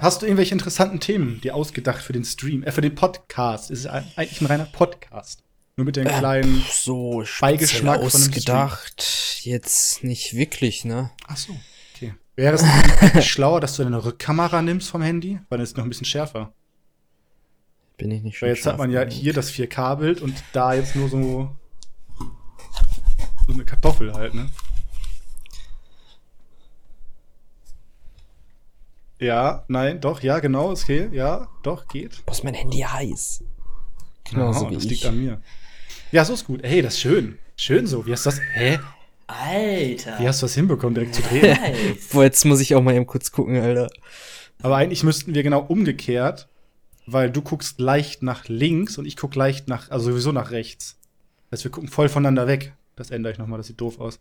Hast du irgendwelche interessanten Themen dir ausgedacht für den Stream, äh, für den Podcast? Es ist eigentlich ein reiner Podcast. Nur mit dem Äh, kleinen pf, so Beigeschmack von einem Stream. ausgedacht. Jetzt nicht wirklich, ne? Ach so, okay. Wäre es nicht schlauer, dass du deine Rückkamera nimmst vom Handy? Weil dann ist es noch ein bisschen schärfer. Bin ich nicht schon Weil jetzt hat man ja hier das 4K-Bild und da jetzt nur so, so eine Kartoffel halt, ne? Ja, nein, doch, ja, genau, okay, ja, doch, geht. Boah, ist mein Handy heiß. Genauso Aha, wie das ich. liegt an mir. Ja, so ist gut. Hey, das ist schön. Schön so. Wie hast du das? Hä? Alter. Wie hast du das hinbekommen, direkt zu drehen? Boah, jetzt muss ich auch mal eben kurz gucken, Alter. Aber eigentlich müssten wir genau umgekehrt, weil du guckst leicht nach links und ich guck leicht nach, also sowieso nach rechts. Das heißt, wir gucken voll voneinander weg. Das ändere ich nochmal, das sieht doof aus.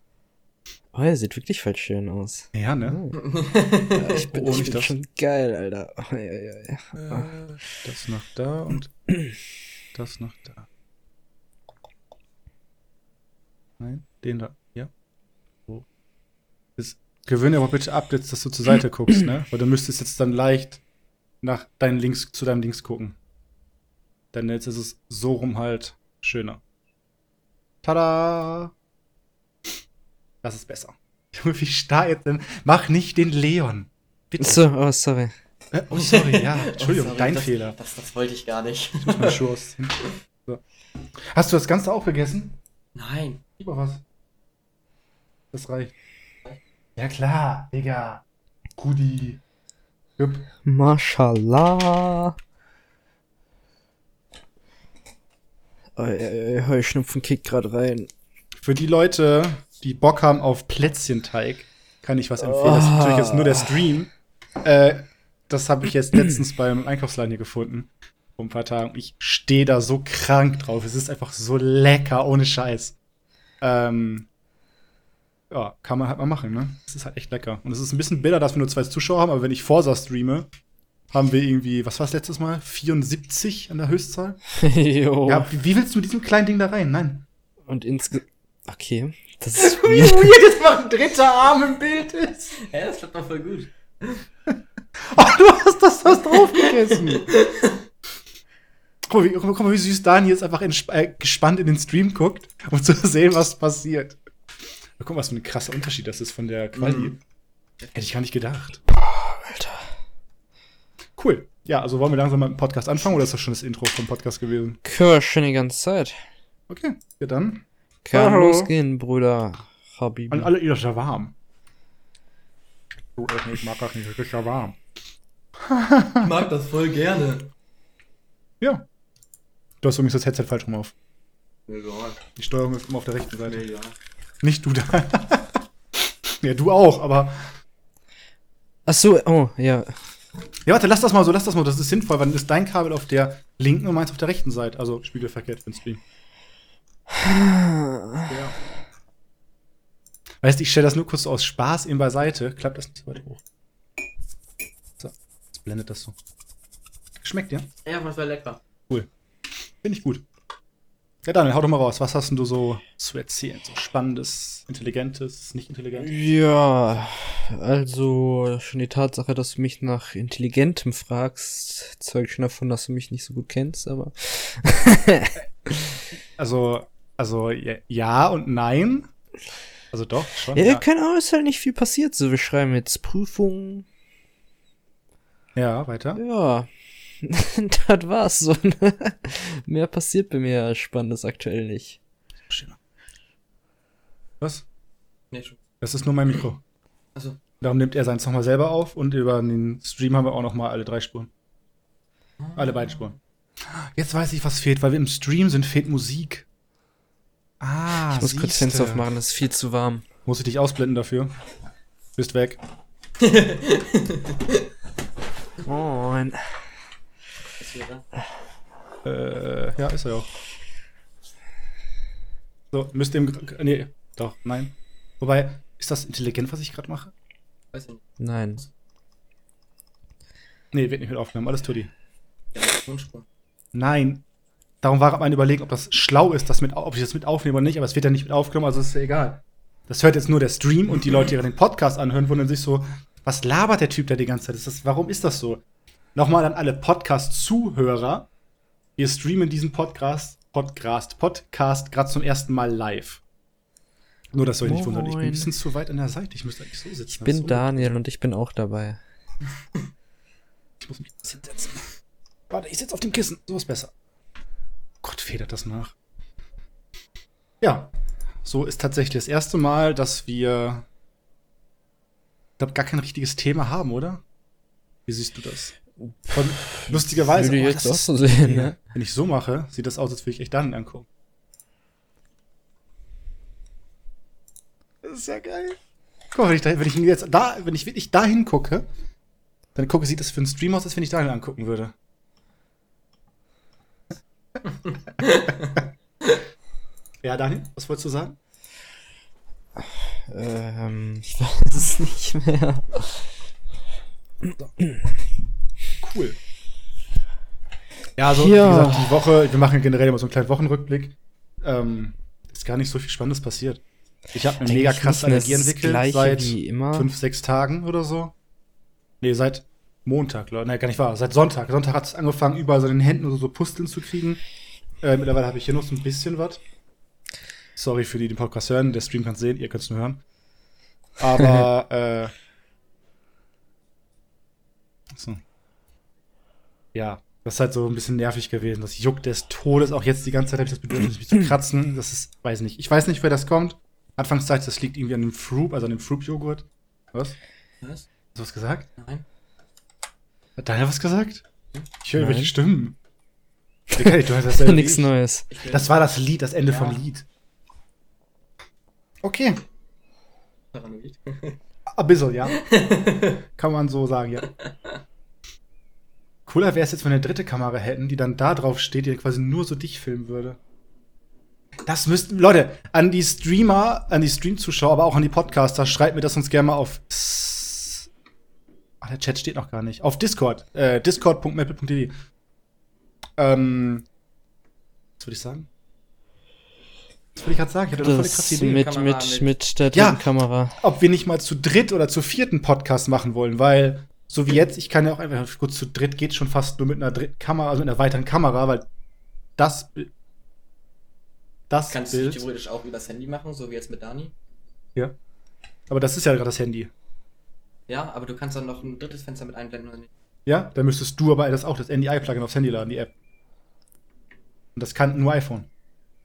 Oh, er sieht wirklich voll schön aus. Ja, ne? Ja, ich bin, Oh, ich nicht bin das. schon geil, Alter. Oh, ja, ja, ja. Das nach da und das nach da. Nein, den da. Ja. So. Das, gewöhne aber bitte ab, jetzt, dass du zur Seite guckst, ne? Weil du müsstest jetzt dann leicht nach deinen Links, zu deinem Links gucken. Denn jetzt ist es so rum halt schöner. Tada! Das ist besser. Junge, wie starr jetzt denn? Mach nicht den Leon. Bitte. So, oh, sorry. Äh, oh, sorry, ja. Entschuldigung, Oh, sorry, dein das, Fehler. Das, das wollte ich gar nicht. Ich muss Schuhe ausziehen. So. Hast du das Ganze auch gegessen? Nein. Lieber was. Das reicht. Ja klar, Digga. Gudi. Jupp. Mashallah. Oh, ja, ja, Heuschnupfen kickt gerade rein. Für die Leute, die Bock haben auf Plätzchenteig, kann ich was empfehlen. Das ist natürlich jetzt nur der Stream. Äh, das habe ich jetzt letztens beim Einkaufsladen hier gefunden. Vor ein paar Tagen. Ich stehe da so krank drauf. Es ist einfach so lecker, ohne Scheiß. Ähm, ja, kann man halt mal machen, ne? Es ist halt echt lecker. Und es ist ein bisschen bitter, dass wir nur zwei Zuschauer haben, aber wenn ich Forsa streame, haben wir irgendwie, was war das letztes Mal? 74 an der Höchstzahl? jo. Ja, wie, wie willst du mit diesem kleinen Ding da rein? Nein. Und insge... Okay. Das ist Wie weird. weird jetzt mal ein dritter Arm im Bild ist. Ja, das klappt doch voll gut. Oh, du hast das fast drauf gegessen. Guck mal, wie, guck mal, wie süß Dani jetzt einfach äh, gespannt in den Stream guckt, um zu sehen, was passiert. Guck mal, was für ein krasser Unterschied das ist von der Quali. Mhm. Hätte ich gar nicht gedacht. Alter. Cool. Ja, also wollen wir langsam mal mit dem Podcast anfangen oder ist das schon das Intro vom Podcast gewesen? Können wir schon die ganze Zeit. Okay, ja dann. Kann Hallo. losgehen, Bruder. Habibi. An alle, ihr ist ja warm. Du, äh, ich mag das nicht, es ist ja warm. Ich mag das voll gerne. Ja. Du hast übrigens das Headset falsch rum auf. Egal. Die Steuerung ist immer auf der rechten Seite. Egal. Nicht du da. ja, du auch, aber. Ach so, oh, ja. Ja, warte, lass das mal so, lass das mal. Das ist sinnvoll, weil dann ist dein Kabel auf der linken und meins auf der rechten Seite. Also spiegelverkehrt für den Stream. Ja. Weißt du, ich stelle das nur kurz so aus Spaß eben beiseite. Klappt das nicht so weit hoch. So, jetzt blendet das so. Schmeckt dir? Ja, das war lecker. Finde ich gut. Ja, Daniel, hau doch mal raus. Was hast denn du so zu erzählen? So spannendes, intelligentes, nicht intelligentes? Ja, also schon die Tatsache, dass du mich nach Intelligentem fragst, zeugt schon davon, dass du mich nicht so gut kennst, aber. Also, also ja, ja und nein. Also doch, schon. Ja, Ja, keine Ahnung, ist halt nicht viel passiert. So, wir schreiben jetzt Prüfungen. ja weiter. Ja, das war's so. Ne? Mehr passiert bei mir Spannendes aktuell nicht. Was? Nee, schon. Das ist nur mein Mikro. Also, Darum nimmt er seins nochmal selber auf und über den Stream haben wir auch nochmal alle drei Spuren. Alle beiden Spuren. Jetzt weiß ich, was fehlt, weil wir im Stream sind, fehlt Musik. Ah, Ich muss kurz siehste. Fenster aufmachen, das ist viel zu warm. Muss ich dich ausblenden dafür? Bist weg. Moin. was wäre? Äh, ja, ist er auch. So, müsst ihr im. Nee, doch, nein. Wobei, ist das intelligent, was ich gerade mache? Weiß ich nicht. Nein. Nee, wird nicht mit aufgenommen. Alles Tutti. Ja, ist Tonspur. Nein. Darum war mein Überlegen, ob das schlau ist, das mit, ob ich das mit aufnehme oder nicht, aber es wird ja nicht mit aufgenommen, also ist ja egal. Das hört jetzt nur der Stream und die Leute, die den Podcast anhören, wundern sich so, Was labert der Typ da die ganze Zeit? Ist das, warum ist das so? Nochmal an alle Podcast-Zuhörer. Wir streamen diesen Podcast, Podcast, Podcast gerade zum ersten Mal live. Nur, dass ihr euch nicht wundert, ich bin ein bisschen zu weit an der Seite. Ich müsste eigentlich so sitzen. Ich bin so- Daniel und ich bin auch dabei. Ich muss mich ein bisschen setzen. Warte, ich sitze auf dem Kissen. So ist besser. Gott, federt das nach. Ja, so ist tatsächlich das erste Mal, dass wir, ich glaube, gar kein richtiges Thema haben, oder? Wie siehst du das? Von, lustigerweise, Würde oh, jetzt das auch so sehen, ne? wenn ich so mache, sieht das aus, als würde ich echt Daniel angucken. Das ist ja geil. Guck mal, wenn ich, da, wenn ich ihn jetzt da, wenn ich wirklich da hingucke, dann gucke, sieht das für einen Stream aus, als wenn ich Daniel angucken würde. ja, Daniel, was wolltest du sagen? Ähm, ich weiß es nicht mehr. Cool. Ja, also, Ja. wie gesagt, die Woche, wir machen generell immer so einen kleinen Wochenrückblick. Ähm, ist gar nicht so viel Spannendes passiert. Ich habe eine mega krasse Allergie entwickelt seit wie immer. fünf, sechs Tagen oder so. Nee, seit Montag, Leute. Nee, gar nicht wahr. Seit Sonntag. Sonntag hat es angefangen, überall so in den Händen oder so Pusteln zu kriegen. Äh, mittlerweile habe ich hier noch so ein bisschen was. Sorry für die, die den Podcast hören. Der Stream kann es sehen, ihr könnt es nur hören. Aber, äh. So. Ja, das ist halt so ein bisschen nervig gewesen. Das juckt des Todes. Auch jetzt die ganze Zeit habe ich das Bedürfnis, mich zu kratzen. Das ist, weiß nicht. Ich weiß nicht, wer das kommt. Anfangszeit, das liegt irgendwie an dem Fruit, also an dem Fruit-Joghurt. Was? Was? Hast du was gesagt? Nein? Hat Daniel was gesagt? Ich höre Nein. welche Stimmen. Digga, du hast dasselbe wie Nichts ich. Neues. Das war das Lied, das Ende Ja. vom Lied. Okay. paranoid. Ein bisschen, ja. Kann man so sagen, ja. Cooler wäre es jetzt, wenn wir eine dritte Kamera hätten, die dann da drauf steht, die quasi nur so dich filmen würde. Das müssten, Leute, an die Streamer, an die Stream-Zuschauer, aber auch an die Podcaster, schreibt mir das uns gerne mal auf. Ach, der Chat steht noch gar nicht. Auf Discord. Äh, discord.maple.de. Ähm. Was würde ich sagen? Was wollte ich gerade sagen? Ich hatte die krasse Das Idee. mit, Kamera mit, mit- der Ja. dritten Kamera. ob wir nicht mal zu dritt oder zu vierten Podcast machen wollen, weil so wie jetzt, ich kann ja auch einfach gut zu dritt geht schon fast nur mit einer dritten Kamera, also mit einer weiteren Kamera, weil das das Kannst du Bild, theoretisch auch übers Handy machen, so wie jetzt mit Dani. ja. Aber das ist ja gerade das Handy. Ja, aber du kannst dann noch ein drittes Fenster mit einblenden oder nicht? Ja, dann müsstest du aber das auch das NDI-Plugin aufs Handy laden, die App. Und das kann nur iPhone.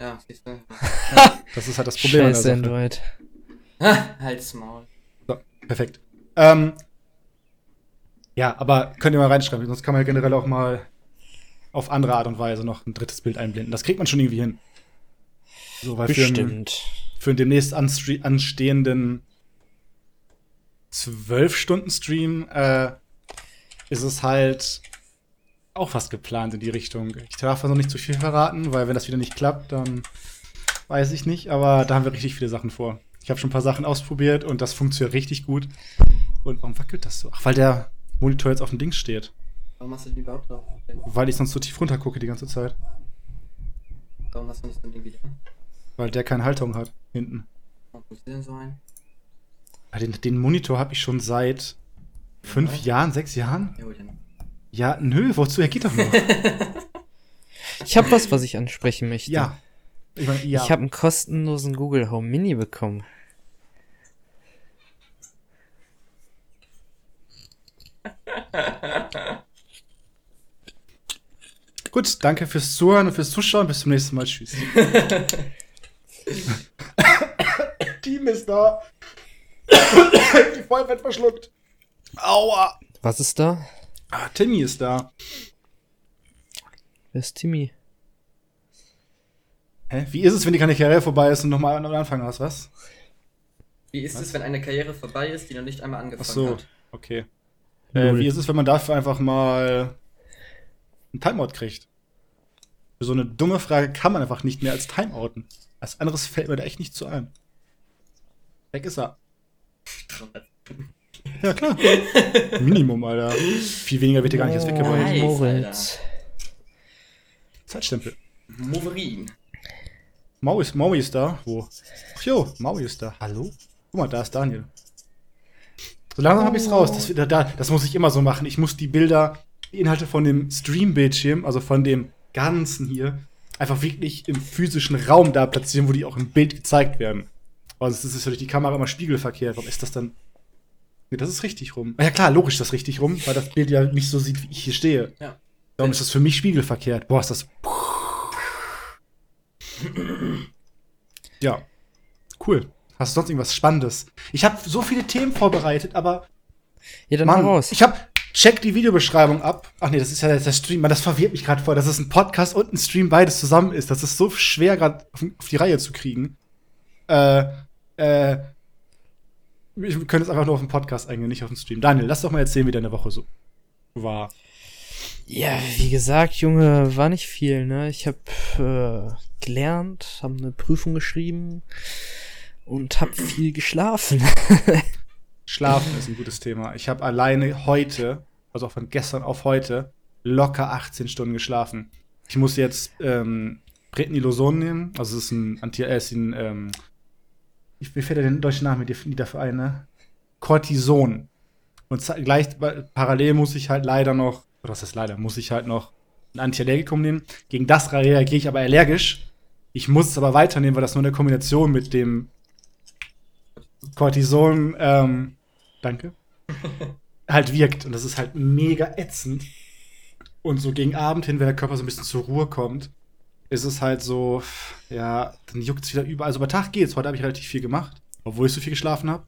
Ja, siehst du. Das ist halt das Problem Scheiße. Android. Halt's Maul. So, perfekt. Ähm, ja, aber könnt ihr mal reinschreiben, sonst kann man ja generell auch mal auf andere Art und Weise noch ein drittes Bild einblenden. Das kriegt man schon irgendwie hin. So, weil für einen, Bestimmt. für einen demnächst anstehenden 12-Stunden-Stream äh, ist es halt auch fast geplant in die Richtung. Ich darf also nicht zu viel verraten, weil wenn das wieder nicht klappt, dann weiß ich nicht, aber da haben wir richtig viele Sachen vor. Ich habe schon ein paar Sachen ausprobiert und das funktioniert richtig gut. Und warum wackelt das so? Ach, weil der Monitor jetzt auf dem Ding steht. Warum hast du den überhaupt drauf? Weil ich sonst so tief runter gucke die ganze Zeit. Warum hast du nicht so ein Ding wieder? Weil der keine Haltung hat hinten. Warum du denn so ein? Ja, Den, den Monitor habe ich schon seit fünf Ja. Jahren, sechs Jahren. Ja, gut, dann. Ja, nö, wozu? Er geht doch noch. Ich habe was, was ich ansprechen möchte. ja. Ich meine, ja. Ich habe einen kostenlosen Google Home Mini bekommen. Gut, danke fürs Zuhören und fürs Zuschauen. Bis zum nächsten Mal. Tschüss. Team ist da. Die Feuer wird verschluckt. Aua. Was ist da? Ah, Timmy ist da. Wer ist Timmy? Hä? Wie ist es, wenn die Karriere vorbei ist und nochmal an Anfang hast, was? Wie ist es, wenn eine Karriere vorbei ist, die noch nicht einmal Ach angefangen so, hat? okay. Äh, wie ist es, wenn man dafür einfach mal ein Timeout kriegt? Für so eine dumme Frage kann man einfach nicht mehr als Timeouten. Als anderes fällt mir da echt nicht zu ein. Weg ist er. Ja, klar. Minimum, Alter. Viel weniger wird dir gar nicht erst weggebracht. Nice, Moritz. Zeitstempel. Moverin. Maui ist, Maui ist da. Wo? Ach jo, Maui ist da. Hallo? Guck mal, da ist Daniel. So langsam habe ich es raus. Das, da, da- das muss ich immer so machen. Ich muss die Bilder, die Inhalte von dem Stream-Bildschirm, also von dem ganzen hier, einfach wirklich im physischen Raum da platzieren, wo die auch im Bild gezeigt werden. Also es ist natürlich die Kamera immer spiegelverkehrt. Warum ist das dann? Nee, das ist richtig rum. Ah Ja klar, logisch ist das richtig rum, weil das Bild ja nicht so sieht, wie ich hier stehe. Ja. Darum ist das für mich spiegelverkehrt. Boah, ist das. Ja. Cool. Hast du sonst irgendwas Spannendes? Ich habe so viele Themen vorbereitet, aber Ja, dann Mann, raus. ich habe check die Videobeschreibung ab. Ach nee, das ist ja der Stream. Mann, das verwirrt mich gerade voll, dass es ein Podcast und ein Stream beides zusammen ist. Das ist so schwer gerade auf, auf die Reihe zu kriegen. Äh, äh, wir können jetzt einfach nur auf den Podcast eingehen, nicht auf den Stream. Daniel, lass doch mal erzählen, wie deine Woche so war. Ja, wie gesagt, Junge, war nicht viel, ne? Ich hab äh, gelernt, hab eine Prüfung geschrieben und hab viel geschlafen. Schlafen ist ein gutes Thema. Ich habe alleine heute, also von gestern auf heute, locker 18 Stunden geschlafen. Ich muss jetzt ähm, Predniloson nehmen. Also es ist ein Anti äh, ist ein, ähm, ich, mir fällt ja den deutschen Namen die- die dafür ein, ne? Cortison. Und gleich pa- parallel muss ich halt leider noch, oder was ist leider, muss ich halt noch ein Antiallergikum nehmen. Gegen das reagiere ich aber allergisch. Ich muss es aber weiternehmen, weil das nur eine Kombination mit dem Cortison, ähm, danke, halt wirkt. Und das ist halt mega ätzend. Und so gegen Abend hin, wenn der Körper so ein bisschen zur Ruhe kommt, ist es halt so, ja, dann juckt es wieder überall. Also bei Tag geht's. Heute habe ich relativ viel gemacht, obwohl ich so viel geschlafen habe.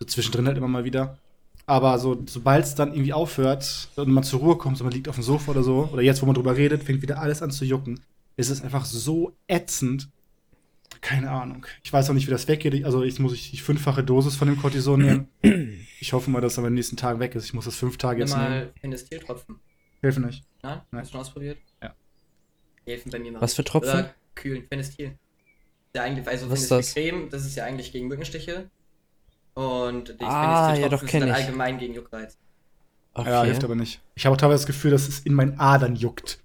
So zwischendrin halt immer mal wieder. Aber so, sobald es dann irgendwie aufhört und man zur Ruhe kommt, so man liegt auf dem Sofa oder so, oder jetzt, wo man drüber redet, fängt wieder alles an zu jucken. Es ist einfach so ätzend. Keine Ahnung. Ich weiß auch nicht, wie das weggeht. Also ich muss ich die fünffache Dosis von dem Cortison nehmen. Ich hoffe mal, dass es aber in den nächsten Tagen weg ist. Ich muss das fünf Tage jetzt nehmen. mal Penistiltropfen. Hilfe nicht. Nein? Nein. Hast du schon ausprobiert? Helfen bei mir mal. Was für Tropfen? Oder kühlen. Fenestil. Ja, eigentlich, also Was ist Fenestil-Creme, das ist ja eigentlich gegen Mückenstiche. Und die Ah, ja, doch, sind dann ich. allgemein gegen Juckreiz. Okay. Ja, hilft aber nicht. Ich habe auch teilweise das Gefühl, dass es in meinen Adern juckt.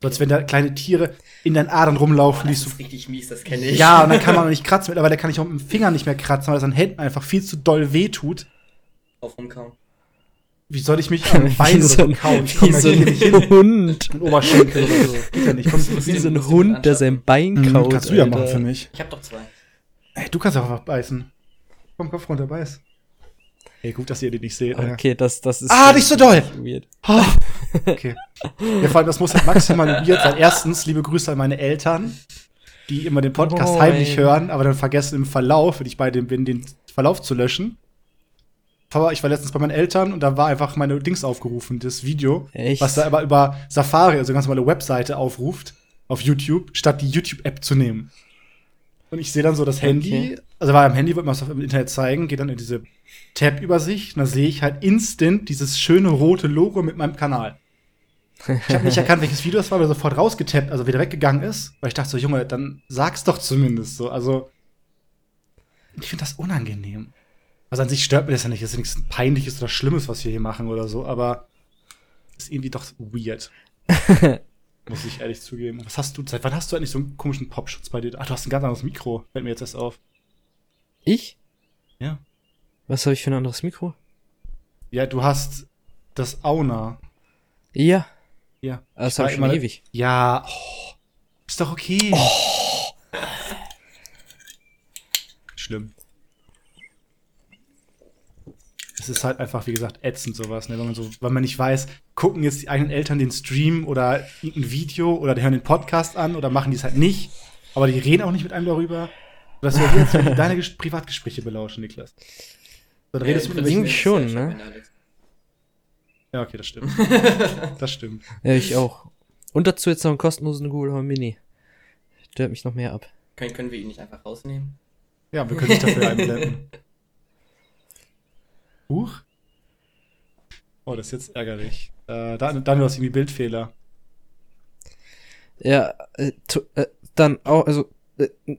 So als wenn da kleine Tiere in deinen Adern rumlaufen, die das so. ist richtig mies, das kenne ich. Ja, und dann kann man auch nicht kratzen. Mittlerweile kann ich auch mit dem Finger nicht mehr kratzen, weil das an Händen einfach viel zu doll wehtut. Auf rumkauen. Wie soll ich mich am Bein wie so oder ein, so kauen? Ich wie so hin. ein Hund. Mit Oberschenkel oder so. Geht ja nicht. Komm, musst Wie so ein Hund, der sein Bein Mhm, kaut. kannst du ja Alter. machen für mich. Ich hab doch zwei. Ey, du kannst auch einfach beißen. Komm, Kopf runter, beiß. Ey, gut, dass ihr den nicht seht. Alter. Okay, das, das ist. Ah, nicht so doll! Weird. Ah, Okay. Ja, vor allem, das muss halt maximal weird sein. Erstens, liebe Grüße an meine Eltern, die immer den Podcast Moin. heimlich hören, aber dann vergessen im Verlauf, wenn ich bei dem bin, den Verlauf zu löschen. Aber ich war letztens bei meinen Eltern und da war einfach meine Dings aufgerufen, das Video, Echt? was da aber über Safari, also ganz normale Webseite aufruft, auf YouTube, statt die YouTube-App zu nehmen. Und ich sehe dann so das Handy, Okay. also war am Handy, wollte man es im Internet zeigen, geht dann in diese Tab-Übersicht und da sehe ich halt instant dieses schöne rote Logo mit meinem Kanal. Ich habe nicht erkannt, welches Video das war, weil er sofort rausgetappt, also wieder weggegangen ist, weil ich dachte so, Junge, dann sag's doch zumindest so. Also, ich finde das unangenehm. Also an sich stört mir das ja nicht, das ist ja nichts Peinliches oder Schlimmes, was wir hier machen oder so, aber ist irgendwie doch weird. Muss ich ehrlich zugeben. Was hast du, seit wann hast du eigentlich so einen komischen Popschutz bei dir? Ach, du hast ein ganz anderes Mikro, fällt mir jetzt erst auf. Ich? Ja. Was habe ich für ein anderes Mikro? Ja, du hast das Auna. Ja, Ja. das habe ich schon immer- ewig. Ja, oh, ist doch okay. Schlimm. Es ist halt einfach, wie gesagt, ätzend sowas, ne? wenn man so, weil man nicht weiß, gucken jetzt die eigenen Eltern den Stream oder irgendein Video oder die hören den Podcast an oder machen die es halt nicht, aber die reden auch nicht mit einem darüber. Das wäre jetzt deine Ges- Privatgespräche belauschen, Niklas. Dann redest du mit Irgendwie irgendwelchen. schon, ne? Ja, okay, das stimmt. Das stimmt. Ja, ich auch. Und dazu jetzt noch einen kostenlosen Google Home Mini. Stört mich noch mehr ab. Können, können wir ihn nicht einfach rausnehmen? Ja, wir können dich dafür einblenden. Huch. Oh, das ist jetzt ärgerlich. Äh, dann, dann du hast irgendwie Bildfehler. Ja, äh, tu, äh, dann auch, also. Äh, äh,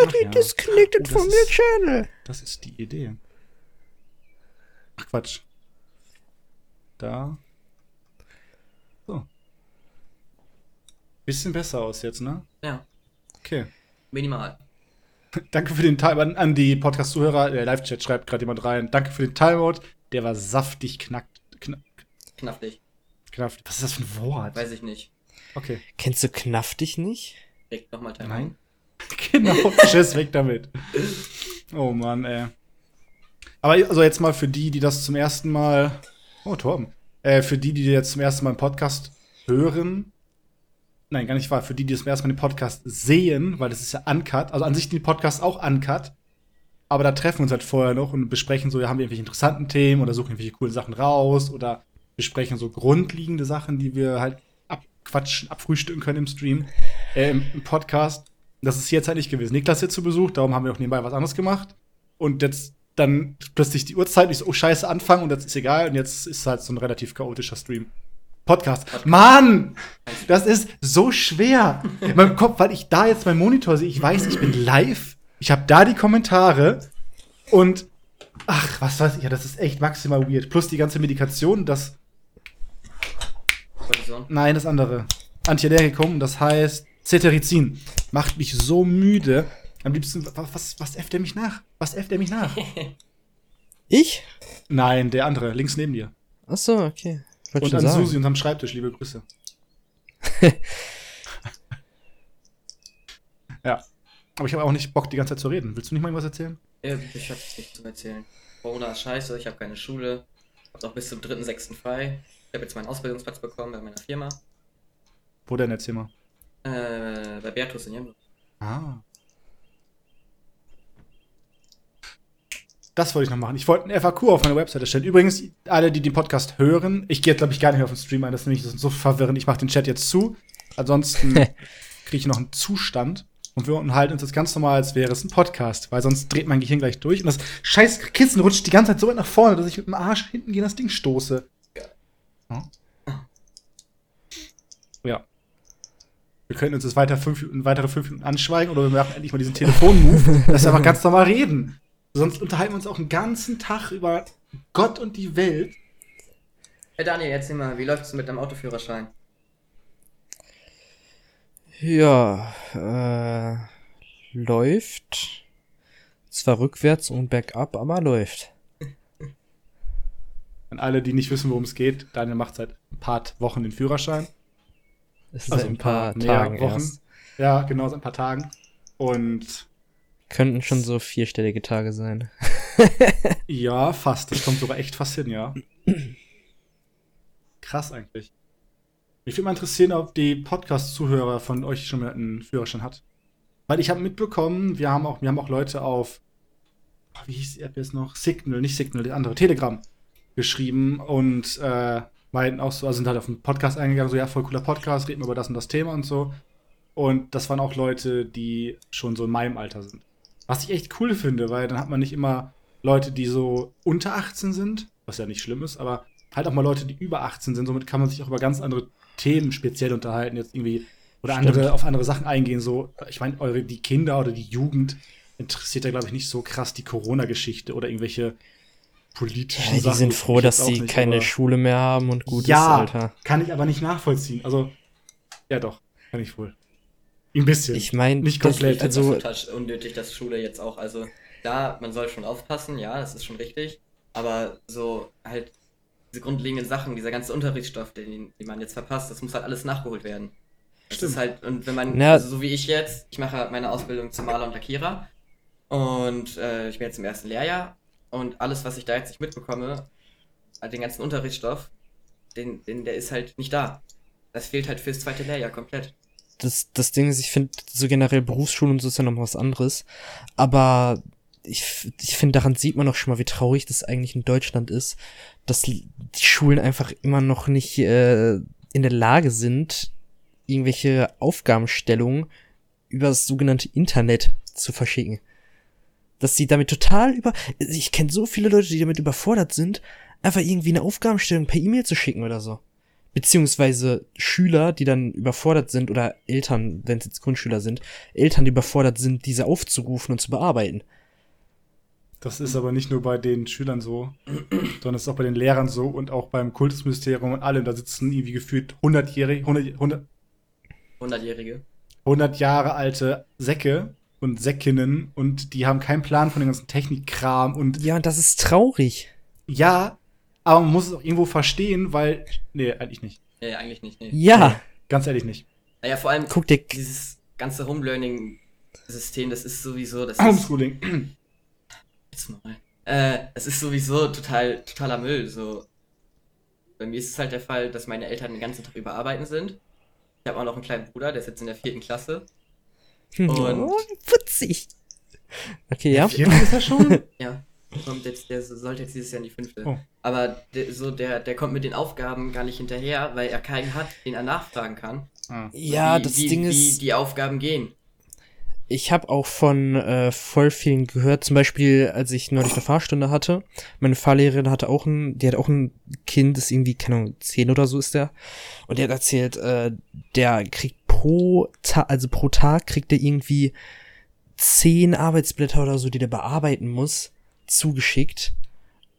Buddy ja. disconnected Oh, from your channel. Das ist die Idee. Ach, Quatsch. Da. So. Bisschen besser aus jetzt, ne? Ja. Okay. Minimal. Danke für den Time an, die Podcast-Zuhörer. Der Live-Chat schreibt gerade jemand rein. Danke für den Timeout. Der war saftig knackt. Knack, Knaffig. knapp. Was ist das für ein Wort? Weiß ich nicht. Okay. Kennst du Knaff dich nicht? Regt nochmal Time. Nein. Genau, tschüss, weg damit. Oh Mann, ey. Aber also jetzt mal für die, die das zum ersten Mal. Oh, Torben. Äh, für die, die jetzt zum ersten Mal einen Podcast hören. Nein, gar nicht wahr. Für die, die das zum ersten Mal den Podcast sehen, weil das ist ja uncut. Also an sich den Podcast auch uncut. Aber da treffen wir uns halt vorher noch und besprechen so, ja, haben wir irgendwelche interessanten Themen oder suchen irgendwelche coolen Sachen raus oder besprechen so grundlegende Sachen, die wir halt abquatschen, abfrühstücken können im Stream, äh, im, Podcast. Das ist jetzt halt nicht gewesen. Niklas jetzt zu Besuch, darum haben wir auch nebenbei was anderes gemacht. Und jetzt dann plötzlich die Uhrzeit, ich so, oh scheiße, anfangen und jetzt ist egal. Und jetzt ist halt so ein relativ chaotischer Stream. Podcast. Mann! Das ist so schwer. In meinem Kopf, weil ich da jetzt meinen Monitor sehe, ich weiß, ich bin live. Ich habe da die Kommentare und ach, was weiß ich, ja, das ist echt maximal weird. Plus die ganze Medikation, das. Nein, das andere. Antiallergikum, das heißt Cetirizin. Macht mich so müde. Am liebsten, was, was, was äfft er mich nach? Was äfft er mich nach? Ich? Nein, der andere, links neben dir. Ach so, okay. Und an sagen. Susi unterm Schreibtisch, liebe Grüße. ja. Aber ich habe auch nicht Bock, die ganze Zeit zu reden. Willst du nicht mal irgendwas erzählen? Ich hab nichts zu erzählen. Corona ist scheiße, ich habe keine Schule. Hab auch bis zum 3.6. frei. Ich habe jetzt meinen Ausbildungsplatz bekommen bei meiner Firma. Wo denn erzähl mal? Äh, bei Bertus in Jemno. Ah. Das wollte ich noch machen. Ich wollte ein FAQ auf meiner Webseite stellen. Übrigens, alle, die den Podcast hören, ich gehe jetzt, glaube ich, gar nicht mehr auf den Stream ein. Das ist nämlich so verwirrend. Ich mache den Chat jetzt zu. Ansonsten kriege ich noch einen Zustand. Und wir unterhalten uns jetzt ganz normal, als wäre es ein Podcast. Weil sonst dreht mein Gehirn gleich durch. Und das scheiß Kissen rutscht die ganze Zeit so weit nach vorne, dass ich mit dem Arsch hinten gegen das Ding stoße. Ja. ja. Wir können uns jetzt weiter fünf, weitere fünf Minuten anschweigen oder wir machen endlich mal diesen Telefon-Move, dass wir einfach ganz normal reden. Sonst unterhalten wir uns auch einen ganzen Tag über Gott und die Welt. Hey Daniel, erzähl mal, wie läuft's mit deinem Autoführerschein? Ja, äh, läuft. Zwar rückwärts und bergab, aber läuft. An alle, die nicht wissen, worum es geht, Daniel macht seit ein paar Wochen den Führerschein. Es ist Also seit ein paar, paar Tagen Wochen. erst. Ja, genau, seit ein paar Tagen. Und Könnten schon so vierstellige Tage sein. ja, fast. Das kommt sogar echt fast hin, ja. Krass eigentlich. Mich würde mal interessieren, ob die Podcast-Zuhörer von euch schon mal einen Führerschein hat. Weil ich habe mitbekommen, wir haben auch, wir haben auch Leute auf, oh, wie hieß die App jetzt noch? Signal, nicht Signal, die andere, Telegram geschrieben und äh, meinten auch so, also sind halt auf den Podcast eingegangen, so ja, voll cooler Podcast, reden wir über das und das Thema und so. Und das waren auch Leute, die schon so in meinem Alter sind. Was ich echt cool finde, weil dann hat man nicht immer Leute, die so unter 18 sind, was ja nicht schlimm ist, aber halt auch mal Leute, die über 18 sind. Somit kann man sich auch über ganz andere Themen speziell unterhalten, jetzt irgendwie oder Stimmt. andere auf andere Sachen eingehen. So, ich meine, eure die Kinder oder die Jugend interessiert ja, glaube ich, nicht so krass die Corona-Geschichte oder irgendwelche politischen Ja, die Sachen. sind froh, dass sie nicht, keine Schule mehr haben und gut ja, Alter. kann ich aber nicht nachvollziehen. Also, ja doch, kann ich wohl. Ein bisschen. Ich meine, Nicht komplett. also das ist total unnötig, dass Schule jetzt auch, also da, man soll schon aufpassen, ja, das ist schon richtig, aber so halt diese grundlegenden Sachen, dieser ganze Unterrichtsstoff, den, den man jetzt verpasst, das muss halt alles nachgeholt werden. Das Stimmt. ist halt, und wenn man, Ja. also so wie ich jetzt, ich mache meine Ausbildung zum Maler und Lackierer und äh, ich bin jetzt im ersten Lehrjahr und alles, was ich da jetzt nicht mitbekomme, halt den ganzen Unterrichtsstoff, den, den, der ist halt nicht da. Das fehlt halt fürs zweite Lehrjahr komplett. Das, das Ding ist, ich finde so generell Berufsschule und so ist ja noch was anderes. Aber ich, ich finde, daran sieht man auch schon mal, wie traurig das eigentlich in Deutschland ist, dass die Schulen einfach immer noch nicht äh, in der Lage sind, irgendwelche Aufgabenstellungen über das sogenannte Internet zu verschicken. Dass sie damit total über. Ich kenne so viele Leute, die damit überfordert sind, einfach irgendwie eine Aufgabenstellung per E-Mail zu schicken oder so beziehungsweise Schüler, die dann überfordert sind, oder Eltern, wenn es jetzt Grundschüler sind, Eltern, die überfordert sind, diese aufzurufen und zu bearbeiten. Das ist aber nicht nur bei den Schülern so, sondern es ist auch bei den Lehrern so und auch beim Kultusministerium und allem. Da sitzen irgendwie gefühlt 100-jährige, 100, 100, 100-Jährige. 100 Jahre alte Säcke, und Säckinnen und die haben keinen Plan von dem ganzen Technikkram und Ja, und das ist traurig. ja, aber man muss es auch irgendwo verstehen, weil. Nee, eigentlich nicht. Nee, eigentlich nicht. Nee. Ja, Ganz ehrlich nicht. Naja, vor allem guck dir. dieses ganze Home-Learning-System, das ist sowieso, das ist, Homeschooling. jetzt mal, äh, das ist sowieso total, totaler Müll, so. Bei mir ist es halt der Fall, dass meine Eltern den ganzen Tag über arbeiten sind. Ich habe auch noch einen kleinen Bruder, der ist jetzt in der vierten Klasse. Und- Oh, putzig. Okay, ja. Viertel ist er schon? Ja, kommt jetzt, der sollte jetzt dieses Jahr in die fünfte. Oh. Aber der, so, der, der kommt mit den Aufgaben gar nicht hinterher, weil er keinen hat, den er nachfragen kann. Ah. Ja, wie, das wie, Ding wie ist. die Aufgaben gehen. Ich habe auch von äh, voll vielen gehört, zum Beispiel, als ich neulich eine Fahrstunde hatte, meine Fahrlehrerin hatte auch ein, die hat auch ein Kind, das irgendwie, keine Ahnung, zehn oder so ist der. Und der hat erzählt, äh, der kriegt pro Tag, also pro Tag kriegt er irgendwie zehn Arbeitsblätter oder so, die der bearbeiten muss, zugeschickt.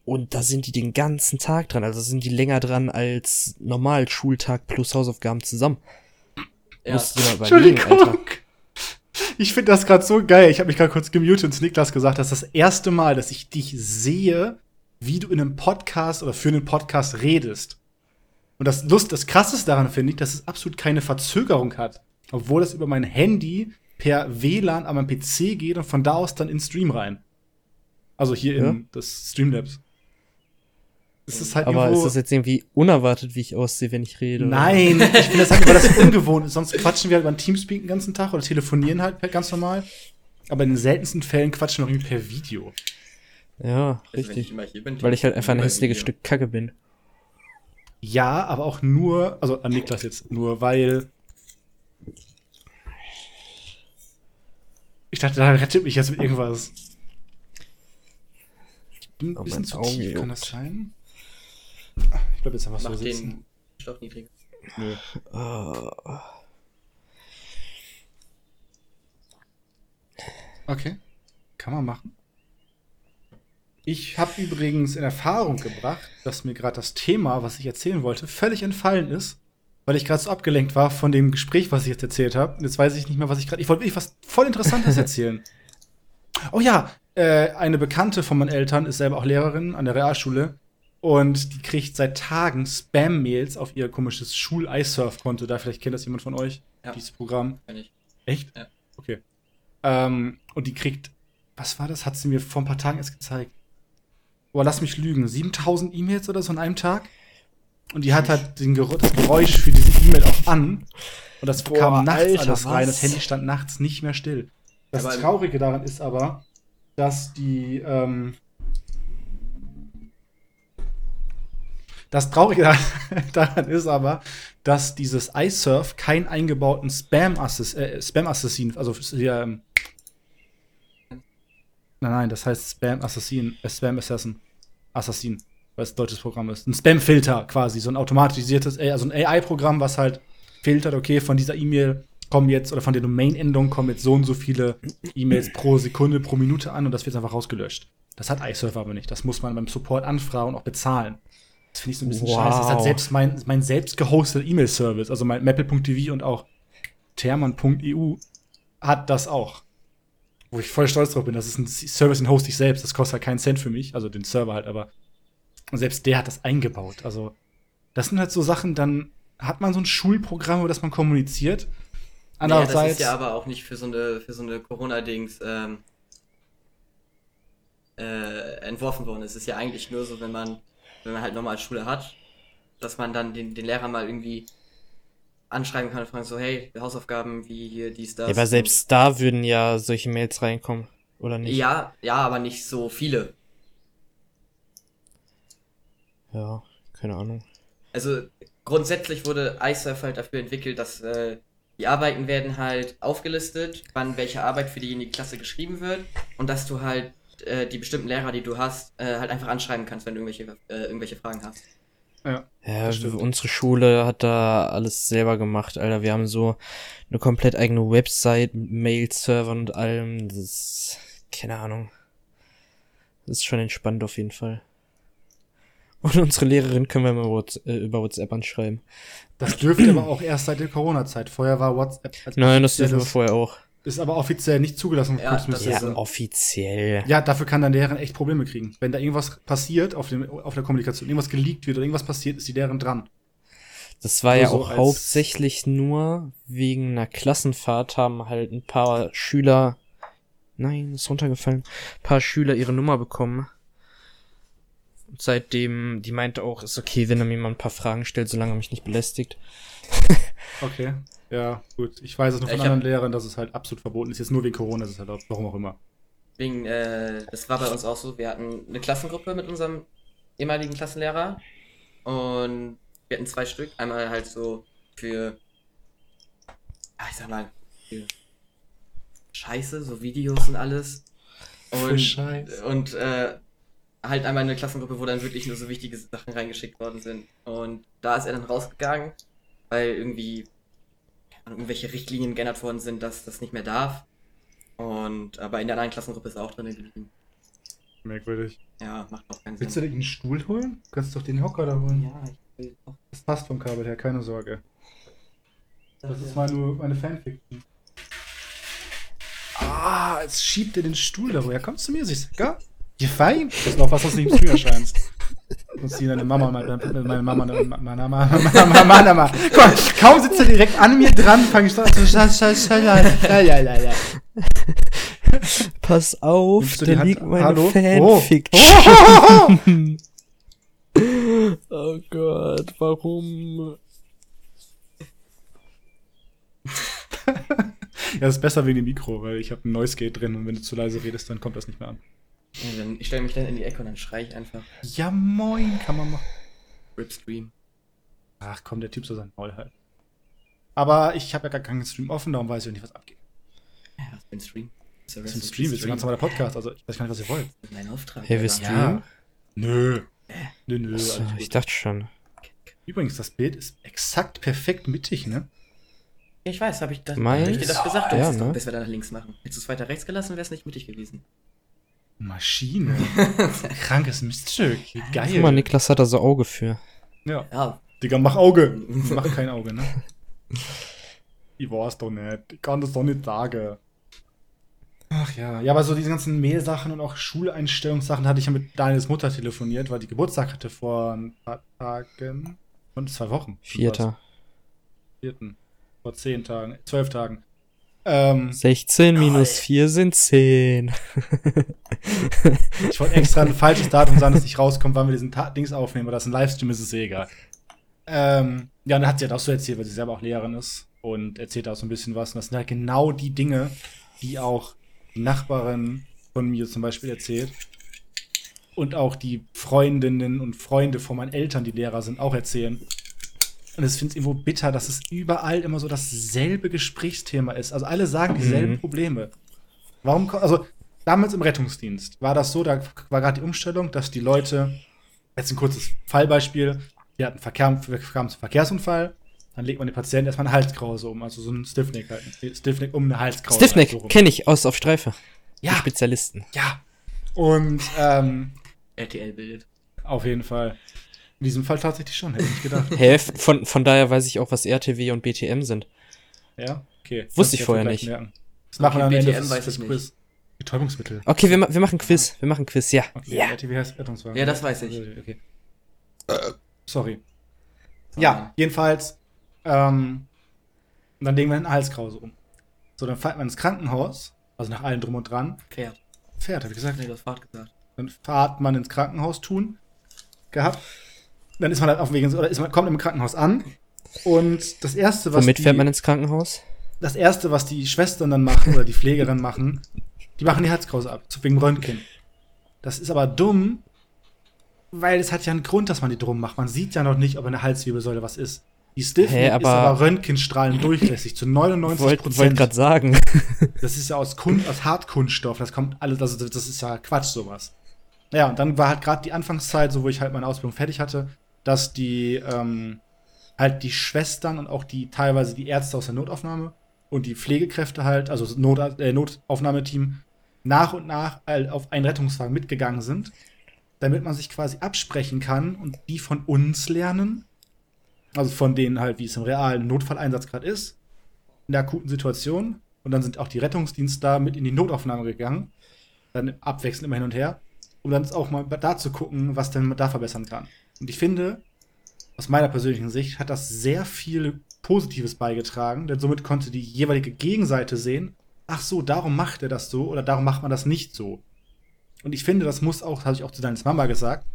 Und da sind die den ganzen Tag dran, also sind die länger dran als normal Schultag plus Hausaufgaben zusammen. Ja. Musst du mal überlegen, Alter. Entschuldigung. Ich finde das gerade so geil. Ich habe mich gerade kurz gemutet und Niklas gesagt, das ist das erste Mal, dass ich dich sehe, wie du in einem Podcast oder für einen Podcast redest. Und das Lust, das Krasseste daran finde ich, dass es absolut keine Verzögerung hat. Obwohl das über mein Handy per WLAN an meinem PC geht und von da aus dann in Stream rein. Also hier in Ja. das Streamlabs. Es ist halt Aber ist das jetzt irgendwie unerwartet, wie ich aussehe, wenn ich rede? oder? Nein, ich finde das halt, weil das ungewohnt ist. Sonst quatschen wir halt über einen Teamspeak den ganzen Tag oder telefonieren halt ganz normal. Aber in den seltensten Fällen quatschen wir irgendwie per Video. Ja, Also ich richtig. hier bin, Weil ich halt einfach ein hässliches. Stück Kacke bin. Ja, aber auch nur, also an Niklas jetzt, nur weil. Ich dachte, da rettet mich jetzt mit irgendwas. Ein Oh, bisschen zu Auge tief, kann juckt. das sein? Ich glaube, jetzt einfach so Mach sitzen. den Stoff niedriger. Nö. Ah, Okay. Kann man machen. Ich habe übrigens in Erfahrung gebracht, dass mir gerade das Thema, was ich erzählen wollte, völlig entfallen ist, weil ich gerade so abgelenkt war von dem Gespräch, was ich jetzt erzählt habe. Jetzt weiß ich nicht mehr, was ich gerade. Ich wollte wirklich was voll Interessantes erzählen. Oh ja, äh, eine Bekannte von meinen Eltern ist selber auch Lehrerin an der Realschule und die kriegt seit Tagen Spam-Mails auf ihr komisches Schul-iSurf-Konto. Da vielleicht kennt das jemand von euch, Ja. dieses Programm. Kann ich. Echt? Ja. Okay. Ähm, und die kriegt, was war das? Hat sie mir vor ein paar Tagen erst gezeigt. Boah, lass mich lügen. 7000 E-Mails oder so an einem Tag? Und die hat halt den Ger das Geräusch für diese E-Mail auch an. Und das Boah, kam nachts Alter, alles rein. was? Das Handy stand nachts nicht mehr still. Das Aber- Traurige daran ist aber, dass die, ähm, das Traurige daran, ist aber, dass dieses iSurf keinen eingebauten Spam-Assassin, äh, Spam-Assassin, also hier, ähm, nein, nein, das heißt Spam-Assassin, äh, Spam-Assassin, Assassin, weil es ein deutsches Programm ist. Ein Spam-Filter quasi, so ein automatisiertes, äh, also ein AI-Programm, was halt filtert, okay, von dieser E-Mail kommen jetzt, oder von der Domain-Endung kommen jetzt so und so viele E-Mails pro Sekunde, pro Minute an und das wird einfach rausgelöscht. Das hat iSurf aber nicht. Das muss man beim Support anfragen und auch bezahlen. Das finde ich so ein bisschen Wow. scheiße. Das halt selbst mein, mein selbst gehosteter E-Mail-Service, also mein Maple.tv und auch Therman.eu hat das auch. Wo ich voll stolz drauf bin. Das ist ein Service, den hoste ich selbst. Das kostet halt keinen Cent für mich, also den Server halt, aber und selbst der hat das eingebaut. Also, das sind halt so Sachen, dann hat man so ein Schulprogramm, über das man kommuniziert. Naja, das Andererseits, ist ja aber auch nicht für so eine, für so eine Corona-Dings ähm, äh, entworfen worden. Es ist ja eigentlich nur so, wenn man, wenn man halt normal Schule hat, dass man dann den, den Lehrer mal irgendwie anschreiben kann und fragen so, hey, Hausaufgaben wie hier, dies, das. Ja, aber selbst da würden ja solche Mails reinkommen, oder nicht? Ja, ja, aber nicht so viele. Ja, keine Ahnung. Also grundsätzlich wurde iSurf halt dafür entwickelt, dass äh, die Arbeiten werden halt aufgelistet, wann welche Arbeit für diejenige Klasse geschrieben wird und dass du halt äh, die bestimmten Lehrer, die du hast, äh, halt einfach anschreiben kannst, wenn du irgendwelche, äh, irgendwelche Fragen hast. ja. Ja, stimmt. unsere Schule hat da alles selber gemacht, Alter. Wir haben so eine komplett eigene Website, mit Mail-Servern und allem. Das ist, keine Ahnung. Das ist schon entspannt auf jeden Fall. Und unsere Lehrerin können wir mal Whats äh, über WhatsApp anschreiben. Das dürfte aber auch erst seit der Corona-Zeit. Vorher war WhatsApp als Nein, das dürfen wir vorher auch. Ist aber offiziell nicht zugelassen. Ja, das ist Ja, offiziell. Ja, dafür kann dann Lehrerin echt Probleme kriegen. Wenn da irgendwas passiert auf, dem, auf der Kommunikation, irgendwas geleakt wird oder irgendwas passiert, ist die Lehrerin dran. Das war Nur ja auch hauptsächlich nur wegen einer Klassenfahrt haben halt ein paar Schüler, nein, ist runtergefallen, ein paar Schüler ihre Nummer bekommen. Und seitdem, die meinte auch, ist okay, wenn er mir mal ein paar Fragen stellt, solange er mich nicht belästigt. Okay. Ja, gut. Ich weiß es nur von Ich hab- anderen Lehrern, dass es halt absolut verboten ist. Jetzt nur wegen Corona ist es halt, warum auch immer. Wegen, äh, das war bei uns auch so. Wir hatten eine Klassengruppe mit unserem ehemaligen Klassenlehrer und wir hatten zwei Stück. Einmal halt so für, ah, ich sag mal, für Scheiße, so Videos und alles. Und, Scheiße. und äh, halt einmal eine Klassengruppe, wo dann wirklich nur so wichtige Sachen reingeschickt worden sind. Und da ist er dann rausgegangen, weil irgendwie irgendwelche Richtlinien geändert worden sind, dass das nicht mehr darf. Und aber in der anderen Klassengruppe ist er auch drin geblieben. Merkwürdig. Ja, macht auch keinen Willst du Sinn. dir einen Stuhl holen? Du kannst doch den Hocker da holen. Ja, ich will auch. Das passt vom Kabel her, keine Sorge. Das ist meine, meine Fanfiction. Ah, jetzt schiebt er den Stuhl da. Woher kommst du mir? Siehst du, ja? Fein. Das ist noch was, was du nicht im Stream erscheinst. Muss sie deine Mama, meine, meine Mama, meine Mama, meine Mama, meine Mama. Guck mal, kaum sitzt er direkt an mir dran, fange ich an zu scheiß, scheiß, scheiß, ja, ja, ja, ja. Pass auf, da liegt meine Hallo? Fanfiction. Oh. Gott, warum? Ja, das ist besser wegen dem Mikro, weil ich habe ein Noise Gate drin und wenn du zu leise redest, dann kommt das nicht mehr an. Ja, dann, ich stelle mich dann in die Ecke und dann schrei ich einfach. Ja, moin, kann man machen. Rip Stream. Ach komm, der Typ soll sein Maul halten. Aber ich habe ja gar keinen Stream offen, darum weiß ich auch nicht, was abgeht. Ja, was für ein Stream? Das ist ein Stream, das ist ein ganz normaler Podcast, also ich weiß gar nicht, was ihr wollt. Das ist mein Auftrag. Hey, wir streamen? Nö. Nö, nö. Achso, alles ich dachte schon. Übrigens, das Bild ist exakt perfekt mittig, ne? Ja, ich weiß, habe ich, das, hab ich dir das gesagt, Ja, dass, ne? wir da nach links machen. Hättest du es weiter rechts gelassen, wäre es nicht mittig gewesen. Maschine. Krankes Miststück. Wie geil. Guck mal, Niklas hat da so Auge für. Ja. Ja, Digga, mach Auge. mach kein Auge, ne? Ich weiß doch nicht. Ich kann das doch nicht sagen. Ach ja. Ja, aber so diese ganzen Mail-Sachen und auch Schuleinstellungssachen hatte ich ja mit Daniels Mutter telefoniert, weil die Geburtstag hatte vor ein paar Tagen. Und zwei Wochen. Vierter. Vierten. Vor zehn Tagen. Zwölf Tagen. Ähm, 16 minus 4 sind 10. ich wollte extra ein falsches Datum sagen, dass nicht rauskommt, wann wir diesen Ta Dings aufnehmen, aber das ist ein Livestream, ist es eh egal. Ähm, ja, und dann hat sie halt auch so erzählt, weil sie selber auch Lehrerin ist und erzählt auch so ein bisschen was. Und das sind halt genau die Dinge, die auch die Nachbarin von mir zum Beispiel erzählt. Und auch die Freundinnen und Freunde von meinen Eltern, die Lehrer sind, auch erzählen. Und es finde ich irgendwo bitter, dass es überall immer so dasselbe Gesprächsthema ist. Also alle sagen dieselben Mhm. Probleme. Warum, also damals im Rettungsdienst war das so, da war gerade die Umstellung, dass die Leute, jetzt ein kurzes Fallbeispiel, die hatten Verkehr, kamen zum Verkehrsunfall, dann legt man den Patienten erstmal eine Halskrause um, also so ein Stiffneck halt, ein Stiffneck um eine Halskrause. halt so Stiffneck, rum. kenne ich aus auf Streife. Die Ja, Spezialisten. ja. Und ähm, RTL bildet. auf jeden Fall. In diesem Fall tatsächlich schon, hätte ich nicht gedacht. Hä, von, von daher weiß ich auch, was RTW und BTM sind. Ja, okay. Wusste ich vorher nicht. merken. Das machen wir am Okay, Ende BTM des, weiß ich nicht. Quiz. Betäubungsmittel. Okay, wir, wir machen Quiz. Wir machen Quiz, ja. Okay, Ja. RTW heißt Rettungswagen. Ja, das weiß ich. Okay. Sorry. Ja, jedenfalls, ähm, dann legen wir eine Halskrause um. So, dann fährt man ins Krankenhaus, also nach allem drum und dran. Pferd. Pferd, hab ich gesagt. Nee, du hast Fahrt gesagt. Dann fahrt man ins Krankenhaus tun. Gehabt. Dann ist man halt auf dem Weg ins, oder ist man, kommt im Krankenhaus an. Und das erste, was Womit die, fährt man ins Krankenhaus? das erste, was die Schwestern dann machen oder die Pflegerinnen machen, die machen die Halskrause ab, zu- wegen Röntgen. Das ist aber dumm, weil es hat ja einen Grund, dass man die drum macht. Man sieht ja noch nicht, ob eine Halswirbelsäule was ist. Die Stiffneck Hä, ist aber- Röntgenstrahlen durchlässig zu 99 Wollte wollt Prozent. gerade sagen. Das ist ja aus, Kun aus Hartkunststoff. Das kommt alles, also das ist ja Quatsch, sowas. Ja, und dann war halt gerade die Anfangszeit, so wo ich halt meine Ausbildung fertig hatte, dass die ähm, halt die Schwestern und auch die teilweise die Ärzte aus der Notaufnahme und die Pflegekräfte halt, also das Not, äh, Notaufnahmeteam, nach und nach äh, auf einen Rettungswagen mitgegangen sind, damit man sich quasi absprechen kann und die von uns lernen. Also von denen halt, wie es im realen Notfalleinsatz gerade ist, in der akuten Situation. Und dann sind auch die Rettungsdienste da mit in die Notaufnahme gegangen. Dann abwechselnd immer hin und her. Um dann auch mal da zu gucken, was denn man da verbessern kann. Und ich finde, aus meiner persönlichen Sicht hat das sehr viel Positives beigetragen, denn somit konnte die jeweilige Gegenseite sehen, ach so, darum macht er das so oder darum macht man das nicht so. Und ich finde, das muss auch, habe ich auch zu deiner Mama gesagt,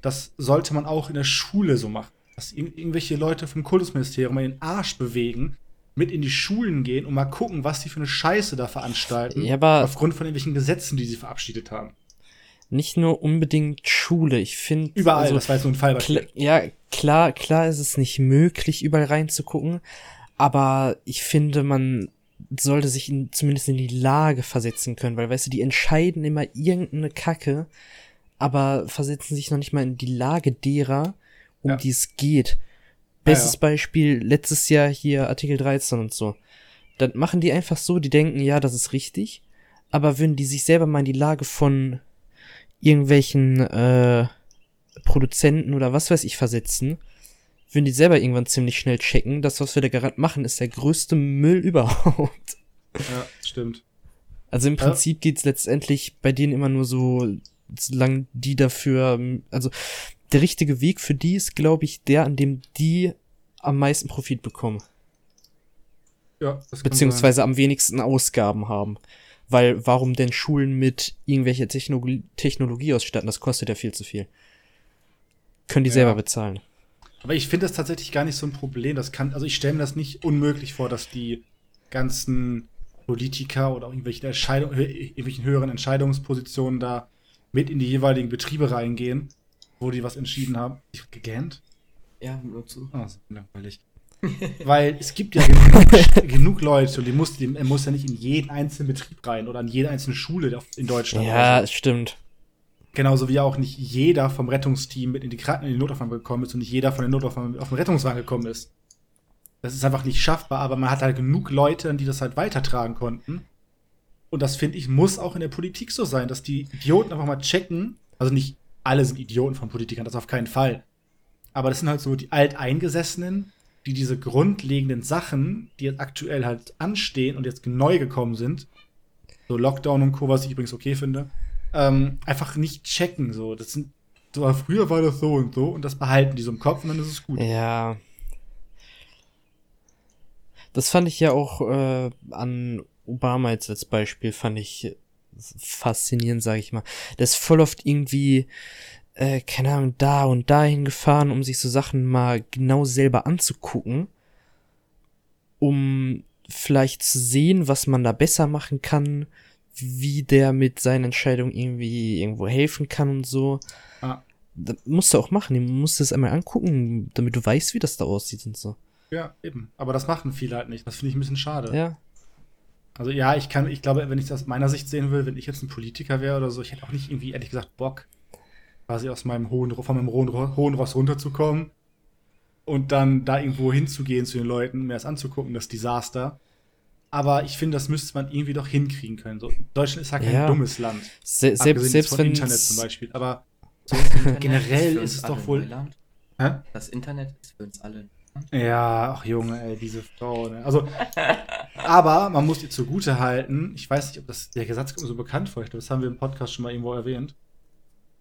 das sollte man auch in der Schule so machen. Dass irgendwelche Leute vom Kultusministerium mal den Arsch bewegen, mit in die Schulen gehen und mal gucken, was die für eine Scheiße da veranstalten. Ja, aber aufgrund von irgendwelchen Gesetzen, die sie verabschiedet haben. Nicht nur unbedingt Schule. Ich finde. Überall, also, das war jetzt so ein Fall. Kla ja, klar, klar ist es nicht möglich, überall reinzugucken, aber ich finde, man sollte sich in, zumindest in die Lage versetzen können, weil, weißt du, die entscheiden immer irgendeine Kacke, aber versetzen sich noch nicht mal in die Lage derer, um Ja. die es geht. Bestes ja. Beispiel, letztes Jahr hier Artikel 13 und so. Dann machen die einfach so, die denken, ja, das ist richtig, aber würden die sich selber mal in die Lage von irgendwelchen äh, Produzenten oder was weiß ich versetzen, würden die selber irgendwann ziemlich schnell checken, das, was wir da gerade machen, ist der größte Müll überhaupt. Ja, stimmt. Also im Ja. Prinzip geht's letztendlich bei denen immer nur so, solange die dafür, also der richtige Weg für die ist, glaube ich, der, an dem die am meisten Profit bekommen. Ja, das kann sein. beziehungsweise am wenigsten Ausgaben haben. Weil warum denn Schulen mit irgendwelcher Technologie, Technologie ausstatten? Das kostet ja viel zu viel. Können die Ja. selber bezahlen. Aber ich finde das tatsächlich gar nicht so ein Problem. Das kann, also ich stelle mir das nicht unmöglich vor, dass die ganzen Politiker oder auch irgendwelche Entscheidung, irgendwelchen höheren Entscheidungspositionen da mit in die jeweiligen Betriebe reingehen, wo die was entschieden haben. Ich gegähnt. Ja, nur zu. Ah, so langweilig. Weil es gibt ja genug, genug Leute und die muss, die, er muss ja nicht in jeden einzelnen Betrieb rein oder in jede einzelne Schule in Deutschland. Ja, so. stimmt. Genauso wie auch nicht jeder vom Rettungsteam mit in die, Kranken in die Notaufnahme gekommen ist und nicht jeder von der Notaufnahme auf den Rettungswagen gekommen ist. Das ist einfach nicht schaffbar, aber man hat halt genug Leute, die das halt weitertragen konnten. Und das finde ich, muss auch in der Politik so sein, dass die Idioten einfach mal checken. Also nicht alle sind Idioten von Politikern, das auf keinen Fall. Aber das sind halt so die Alteingesessenen, die diese grundlegenden Sachen, die jetzt aktuell halt anstehen und jetzt neu gekommen sind, so Lockdown und Co., was ich übrigens okay finde, ähm, einfach nicht checken. So, das sind, so früher war das so und so und das behalten die so im Kopf und dann ist es gut. Ja. Das fand ich ja auch äh, an Obama jetzt als Beispiel, fand ich faszinierend, sag ich mal. Ist voll oft irgendwie, äh, keine Ahnung, da und dahin gefahren, um sich so Sachen mal genau selber anzugucken, um vielleicht zu sehen, was man da besser machen kann, wie der mit seinen Entscheidungen irgendwie irgendwo helfen kann und so. Ah. Das musst du auch machen, du musst es einmal angucken, damit du weißt, wie das da aussieht und so. Ja, eben. Aber das machen viele halt nicht. Das finde ich ein bisschen schade. Ja. Also ja, ich kann, ich glaube, wenn ich das aus meiner Sicht sehen will, wenn ich jetzt ein Politiker wäre oder so, ich hätte auch nicht irgendwie, ehrlich gesagt, Bock, quasi aus meinem hohen, von meinem hohen, hohen Ross runterzukommen und dann da irgendwo hinzugehen zu den Leuten, mir das anzugucken, das Desaster. Aber ich finde, das müsste man irgendwie doch hinkriegen können. So, Deutschland ist ja kein Ja. dummes Land. Se selbst, selbst von wenn Internet zum Beispiel. Aber so generell ist es doch wohl. Neuland. Hä? Das Internet ist für uns alle. Ja, ach Junge, ey, diese Frau. Ne? Also, aber man muss ihr zugute halten, ich weiß nicht, ob das der Gesetz so bekannt vor, glaube, das haben wir im Podcast schon mal irgendwo erwähnt.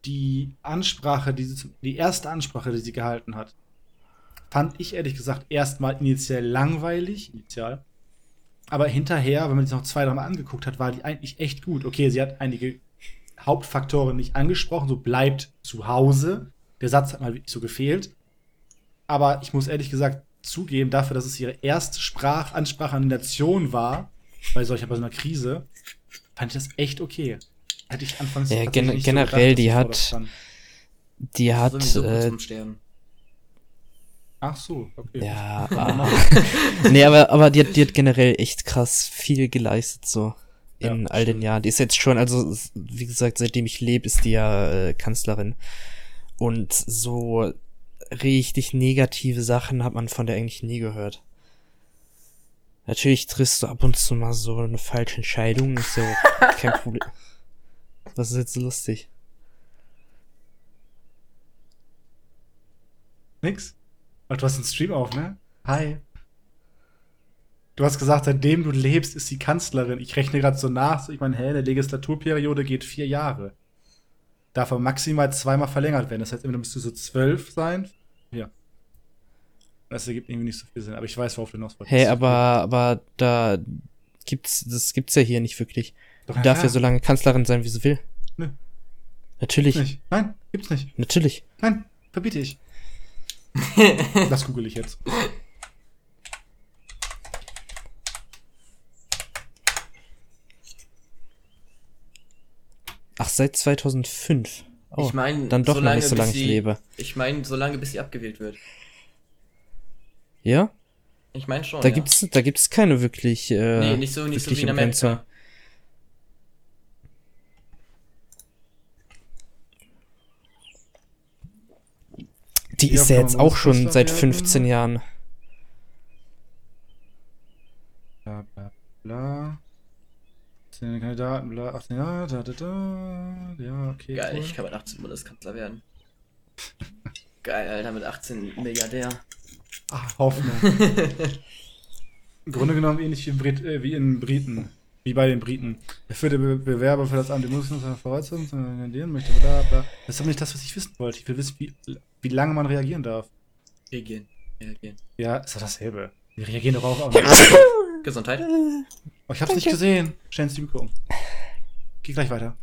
Die Ansprache, die, sie die erste Ansprache, die sie gehalten hat, fand ich ehrlich gesagt erstmal initial langweilig, initial. Aber hinterher, wenn man sich noch zwei, drei Mal angeguckt hat, war die eigentlich echt gut. Okay, sie hat einige Hauptfaktoren nicht angesprochen, so bleibt zu Hause. Der Satz hat mal wirklich so gefehlt. Aber ich muss ehrlich gesagt zugeben, dafür, dass es ihre erste Sprach Ansprache an die Nation war, bei solcher bei so einer Krise, fand ich das echt okay. Hätte ich anfangs Ja, gen- nicht so generell, gedacht, dass die hat-. Die hat, kurz äh. Ach so, okay. ja, ah. nee, aber, aber die hat, die hat generell echt krass viel geleistet, so. In Ja, all den. Jahren. Die ist jetzt schon, also, wie gesagt, seitdem ich lebe, ist die ja äh, Kanzlerin. Und so richtig negative Sachen hat man von der eigentlich nie gehört. Natürlich triffst du ab und zu mal so eine falsche Entscheidung, ist ja kein Problem. Was ist jetzt so lustig? Nix? Ach, du hast den Stream auf, ne? Hi. Du hast gesagt, seitdem du lebst, ist sie Kanzlerin. Ich rechne gerade so nach. Ich meine, hä, eine Legislaturperiode geht vier Jahre. Darf aber maximal zweimal verlängert werden. Das heißt, immer müsstest du so zwölf sein. Ja. Das ergibt irgendwie nicht so viel Sinn. Aber ich weiß, worauf du hinaus wolltest. Hey, aber, aber da gibt's, das gibt's ja hier nicht wirklich. Doch, Die darf ja so lange Kanzlerin sein, wie sie will. Nö. Natürlich, Nicht. Nein, gibt's nicht. natürlich. Nein, verbiete ich. das google ich jetzt. Ach, seit 2005. Oh, ich meine, dann doch noch nicht so lange ich sie- lebe. Ich meine, so lange bis sie abgewählt wird. Ja? Ich meine schon. Da ja. gibt's, da gibt's keine wirklich, äh, Nee, nicht so, nicht so wie wirkliche in. Amerika. Die Ja, ist ja jetzt auch schon seit werden? 15 Jahren. Bla bla bla. 10 Kandidaten, bla, 18 Jahre, da, da, da. Ja, okay. Geil, cool. ich kann mit 18 Bundeskanzler werden. Geil, Alter, mit 18 Milliardär. Ah, Hoffnung. Im Grunde genommen ähnlich wie in, Brit äh, wie in Briten. Wie bei den Briten. Der vierte Be Bewerber für das Amt, der muss seine Voraussetzungen kandidieren möchte, bla bla. Das ist aber nicht das, was ich wissen wollte. Ich will wissen, wie, wie lange man reagieren darf. Reagieren. Reagieren. Ja, ist doch dasselbe. Die reagieren doch auch. Gesundheit. oh, ich hab's nicht gesehen. Sie die Mikro um. Geh gleich weiter.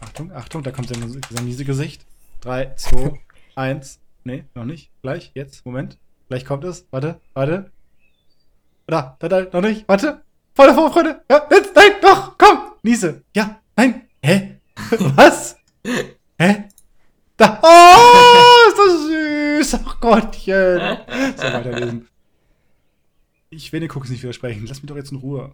Achtung, Achtung, da kommt sein, sein miese Gesicht. 3, 2, 1. Nee, noch nicht. Gleich, jetzt, Moment. Gleich kommt es. Warte, warte. Da, da, da, noch nicht. Warte. Voll davor, Freunde. Ja, jetzt, nein, doch, komm. Niese. Ja, nein. Hä? Was? Hä? Da. Oh, ist das süß. Ach Gottchen. So, weiterlesen. Ich will den Cookies nicht widersprechen. Lass mich doch jetzt in Ruhe.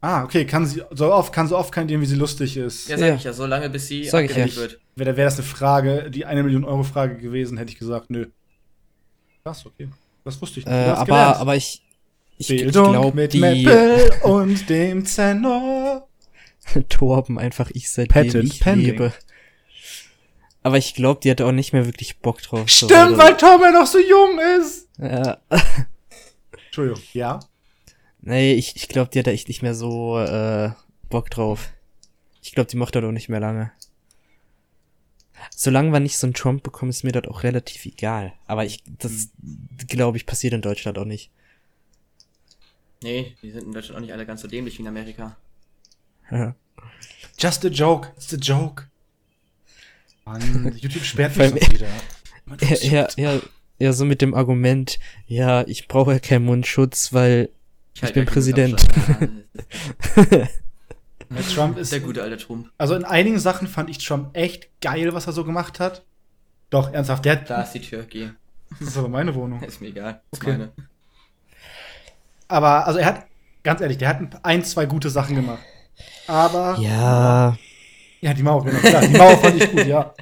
Ah, okay, kann sie so oft, kann so oft kandidieren, wie sie lustig ist. Ja, sag Ja. ich ja, so lange bis sie Sag ich ja. wird. Wäre wäre das eine Frage, die eine Million Euro Frage gewesen, hätte ich gesagt, nö. Krass, okay. Das wusste ich nicht. Äh, aber, gelernt. aber ich, ich, ich glaube, mit die Meppel und dem Zenor. Torben einfach ich seitdem Patent ich pending. lebe. Aber ich glaube, die hatte auch nicht mehr wirklich Bock drauf. so Stimmt, weiter. weil Tom ja noch so jung ist. Ja. Entschuldigung. Ja? Nee, ich, ich glaube, die hat da echt nicht mehr so äh, Bock drauf. Ich glaube, die mochte doch nicht mehr lange. Solange wir nicht so einen Trump bekommen, ist mir das auch relativ egal. Aber ich, das, glaube ich, passiert in Deutschland auch nicht. Nee, die sind in Deutschland auch nicht alle ganz so dämlich wie in Amerika. Just a joke. It's a joke. Mann, YouTube sperrt mich sonst wieder. Ja, ja, ja, ja, so mit dem Argument, ja, ich brauche ja keinen Mundschutz, weil Ich halt bin ja Präsident. Ja, Ja, Trump ist der gute alte Trump. Also in einigen Sachen fand ich Trump echt geil, was er so gemacht hat. Doch, ernsthaft, der Da ist die Tür, geh. Das ist aber meine Wohnung. Ist mir egal. Ist Okay. meine. Aber, also er hat, ganz ehrlich, der hat ein zwei gute Sachen gemacht. Aber. ja, Ja, die Mauer, genau, klar. Die Mauer fand ich gut, ja.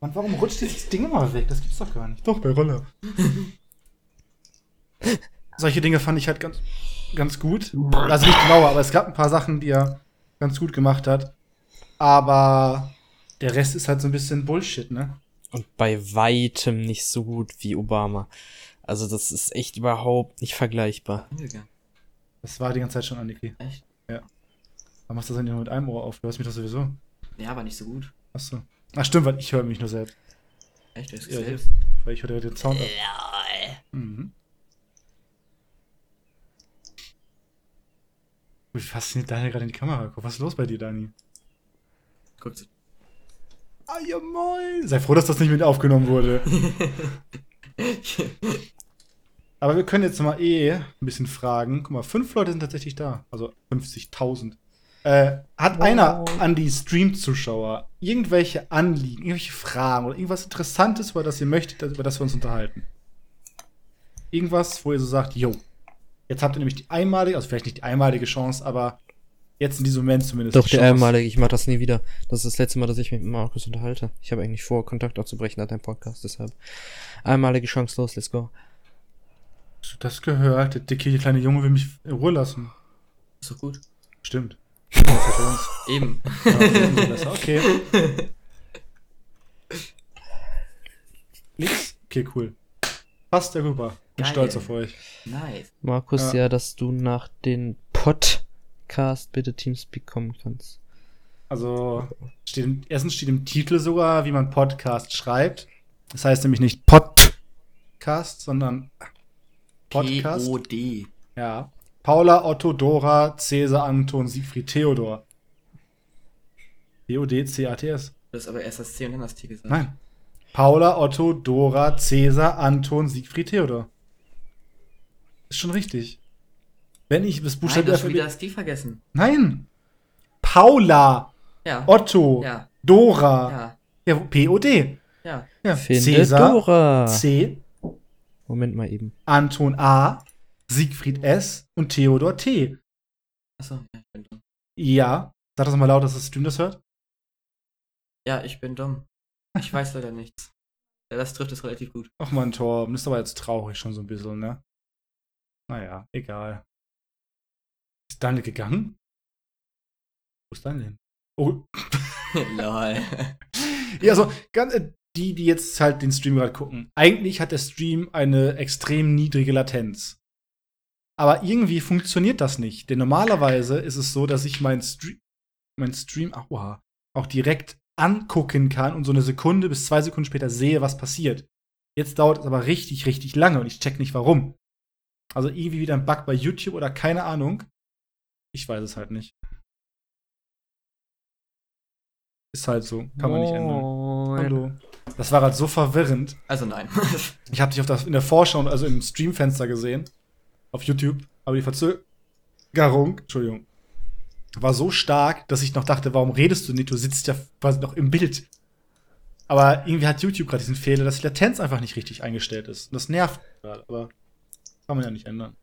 Mann, warum rutscht dieses Ding immer weg? Das gibt's doch gar nicht. Doch, bei Roller. Solche Dinge fand ich halt ganz, ganz gut. Also nicht die Mauer, aber es gab ein paar Sachen, die er ganz gut gemacht hat. Aber der Rest ist halt so ein bisschen Bullshit, ne? und bei weitem nicht so gut wie Obama. Also das ist echt überhaupt nicht vergleichbar. Das war die ganze Zeit schon Aniki. Echt? Warum machst du das denn nur mit einem Ohr auf? Du hörst mich doch sowieso. Ja, aber nicht so gut. Achso. Ach stimmt, weil ich höre mich nur selbst. Echt, das ist Ja, selbst. Weil ich höre den Sound ab. Mhm. Wie fasziniert Daniel gerade in die Kamera guckt. Was ist los bei dir, Dani? Guckt. Ah, ja moin. Sei froh, dass das nicht mit aufgenommen wurde. Aber wir können jetzt mal eh ein bisschen fragen. Guck mal, fünf Leute sind tatsächlich da. Also 50.000. Äh, hat Wow. einer an die Stream-Zuschauer irgendwelche Anliegen, irgendwelche Fragen oder irgendwas Interessantes, über das ihr möchtet, über das wir uns unterhalten? Irgendwas, wo ihr so sagt, yo, jetzt habt ihr nämlich die einmalige, also vielleicht nicht die einmalige Chance, aber jetzt in diesem Moment zumindest. Doch, die der einmalige, ich mach das nie wieder. Das ist das letzte Mal, dass ich mich mit Markus unterhalte. Ich habe eigentlich vor, Kontakt aufzubrechen nach deinem Podcast, deshalb. Einmalige Chance los, let's go. Hast du das gehört? Der dicke kleine Junge will mich in Ruhe lassen. Ist doch gut. Stimmt. Eben. Ja. Okay. Nix? Okay, cool. Passt ja super. Bin Geil. stolz auf euch. Nice. Markus, Ja. ja. dass du nach den Podcast bitte Teamspeak kommen kannst. Also, steht im, erstens steht im Titel sogar, wie man Podcast schreibt. Das heißt nämlich nicht Podcast, sondern Podcast. P-O-D. Ja. Paula, Otto, Dora, Cäsar, Anton, Siegfried, Theodor. T-O-D-C-A-T-S. Du hast aber erst das C und dann das T gesagt. Nein. Paula, Otto, Dora, Cäsar, Anton, Siegfried, Theodor. Ist schon richtig. Wenn ich das Nein, Buchstaben du hast schon wieder das D vergessen. Nein. Paula, Ja. Otto, Ja. Dora. Ja. Ja, P-O-D. Ja. Ja. Finde Cäsar, Dora. C, Moment mal eben. Anton A, Siegfried S und Theodor T. Achso, ja, ich bin dumm. Ja. Sag das mal laut, dass das Stream das hört. Ja, ich bin dumm. Ich weiß leider nichts. Ja, das trifft es relativ gut. Ach man, Torben, ist aber jetzt traurig schon so ein bisschen, ne? Naja, egal. Ist Daniel gegangen? Wo ist Daniel hin? Oh, Lol. ja, also, ganz, äh, die, die jetzt halt den Stream gerade gucken. Eigentlich hat der Stream eine extrem niedrige Latenz. Aber irgendwie funktioniert das nicht. Denn normalerweise ist es so, dass ich mein, Stre mein Stream aua, auch direkt angucken kann und so eine Sekunde bis zwei Sekunden später sehe, was passiert. Jetzt dauert es aber richtig, richtig lange und ich check nicht warum. Also irgendwie wieder ein Bug bei YouTube oder keine Ahnung. Ich weiß es halt nicht. Ist halt so. Kann man nicht ändern. Hallo. Das war halt so verwirrend. Also nein. Ich habe dich auf das, in der Vorschau, also im Streamfenster gesehen. Auf YouTube. Aber die Verzögerung, Entschuldigung, war so stark, dass ich noch dachte, warum redest du nicht? Du sitzt ja quasi noch im Bild. Aber irgendwie hat YouTube gerade diesen Fehler, dass die Latenz einfach nicht richtig eingestellt ist. Und das nervt gerade, aber kann man ja nicht ändern.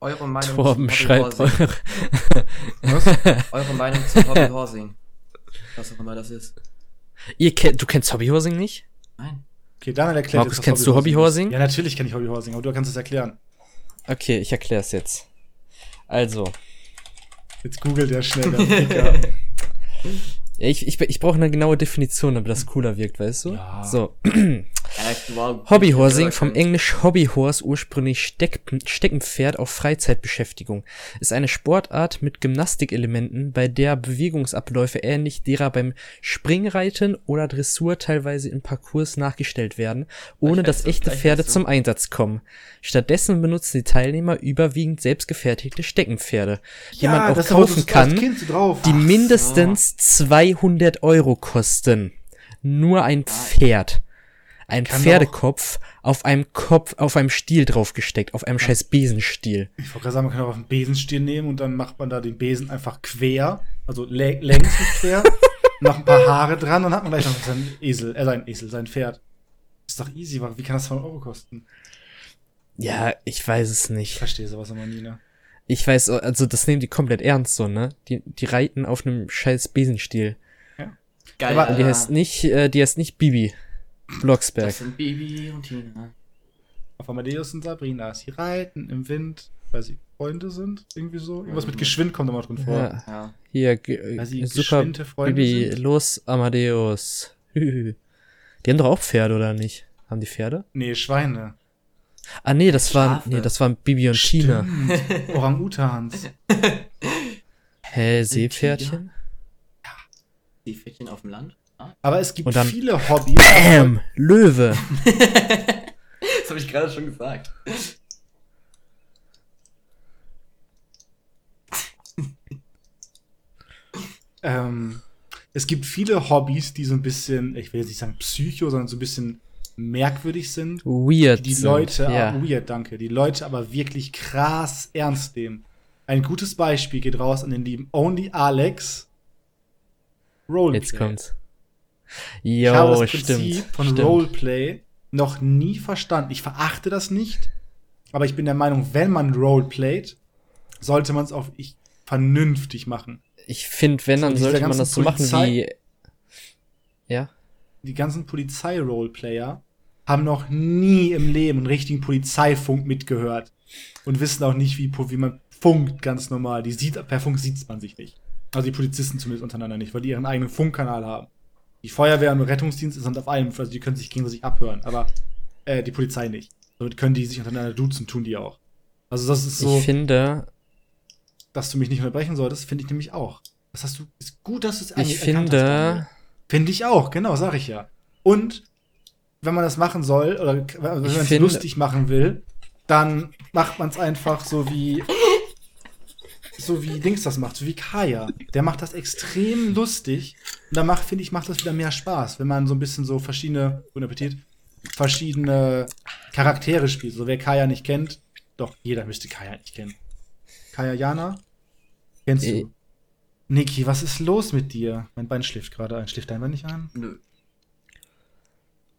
Eure Meinung Torben zum schreibt Hobbyhorsing. eure. Eure Meinung zum Hobbyhorsing. Was auch immer das ist. Ihr kennt, du kennst Hobbyhorsing nicht? Nein. Okay, Daniel erklärt Markus, kennst du Hobbyhorsing? Ja, natürlich kenne ich Hobbyhorsing, aber du kannst es erklären. Okay, ich erkläre es jetzt. Also, Jetzt googelt der schnell. Ja, ich, ich, ich brauche eine genaue Definition, damit das cooler wirkt, weißt du? Ja. So, Ja, Hobbyhorsing, vom Englisch Hobbyhorse, ursprünglich Steck, Steckenpferd auf Freizeitbeschäftigung, ist eine Sportart mit Gymnastikelementen, bei der Bewegungsabläufe ähnlich derer beim Springreiten oder Dressur teilweise im Parcours nachgestellt werden, ohne dass echte Pferde zum Einsatz kommen. Stattdessen benutzen die Teilnehmer überwiegend selbstgefertigte Steckenpferde, die man auch kaufen kann die mindestens 200 Euro kosten. Nur ein Pferd. Ein Kann Pferdekopf auf einem Kopf, auf einem Stiel draufgesteckt, auf einem scheiß Besenstiel. Ich wollte gerade sagen, man kann auch auf einen Besenstiel nehmen und dann macht man da den Besen einfach quer, also lä längs nicht quer, noch ein paar Haare dran, dann hat man gleich noch seinen Esel, äh, sein Esel, sein Pferd. Ist doch easy, wie kann das 200 Euro kosten? Ja, ich weiß es Ich nicht. verstehe sowas immer nie, ne? Ich weiß, also das nehmen die komplett ernst so, ne? Die, die reiten auf einem scheiß Besenstiel. Geil. Aber die heißt nicht, äh, die heißt nicht Bibi. Blocksberg. das sind Bibi und Tina. Auf Amadeus und Sabrina, sie reiten im Wind, weil sie Freunde sind, irgendwie so. Irgendwas mit Geschwind kommt immer drin vor. Ja. Ja. Hier, Weil sie super geschwinte Freunde Bibi, sind. los, Amadeus. Die haben doch auch Pferde, oder nicht? Haben die Pferde? Nee, Schweine. Ah, nee, das waren, nee, das waren Bibi und Tina. Orang-Utans. Hä, Seepferdchen? Die Pferdchen auf dem Land. Ah. Aber es gibt dann- viele Hobbys. Bam! Löwe! Das habe ich gerade schon gesagt. ähm, es gibt viele Hobbys, die so ein bisschen, ich will jetzt nicht sagen psycho, sondern so ein bisschen merkwürdig sind. Weird. Die sind, Leute, ja. weird, danke, die Leute aber wirklich krass ernst nehmen. Ein gutes Beispiel geht raus an den lieben Only Alex. Roleplay. Jetzt kommt's. Ich habe Jo, das Prinzip stimmt. von stimmt. Roleplay noch nie verstanden. Ich verachte das nicht, aber ich bin der Meinung, wenn man Roleplayt, sollte man es auch ich, vernünftig machen. Ich finde, wenn, dann sollte man das so machen wie. Ja? Die ganzen Polizei-Roleplayer haben noch nie im Leben einen richtigen Polizeifunk mitgehört und wissen auch nicht, wie, wie man funkt ganz normal. Die sieht, per Funk sieht man sich nicht. Also die Polizisten zumindest untereinander nicht, weil die ihren eigenen Funkkanal haben. Die Feuerwehr und Rettungsdienst sind auf einem, also die können sich gegenseitig abhören, aber äh, die Polizei nicht. Somit können die sich untereinander duzen, tun die auch. Also das ist so, Ich finde, dass du mich nicht unterbrechen solltest, finde ich nämlich auch. Das hast du, ist gut, dass du es ich erkannt hast, finde, ich auch, genau, sag ich ja. Und wenn man das machen soll, oder wenn man es lustig machen will, dann macht man es einfach so wie. So wie Dings das macht, so wie Kaya. Der macht das extrem lustig. Und da macht, finde ich, macht das wieder mehr Spaß, wenn man so ein bisschen so verschiedene, guten Appetit, verschiedene Charaktere spielt. So wer Kaya nicht kennt, doch, jeder müsste Kaya nicht kennen. Kaya Jana? Kennst du? Niki, was ist los mit dir? Mein Bein schläft gerade ein. Schläft dein Bein nicht ein? Nö.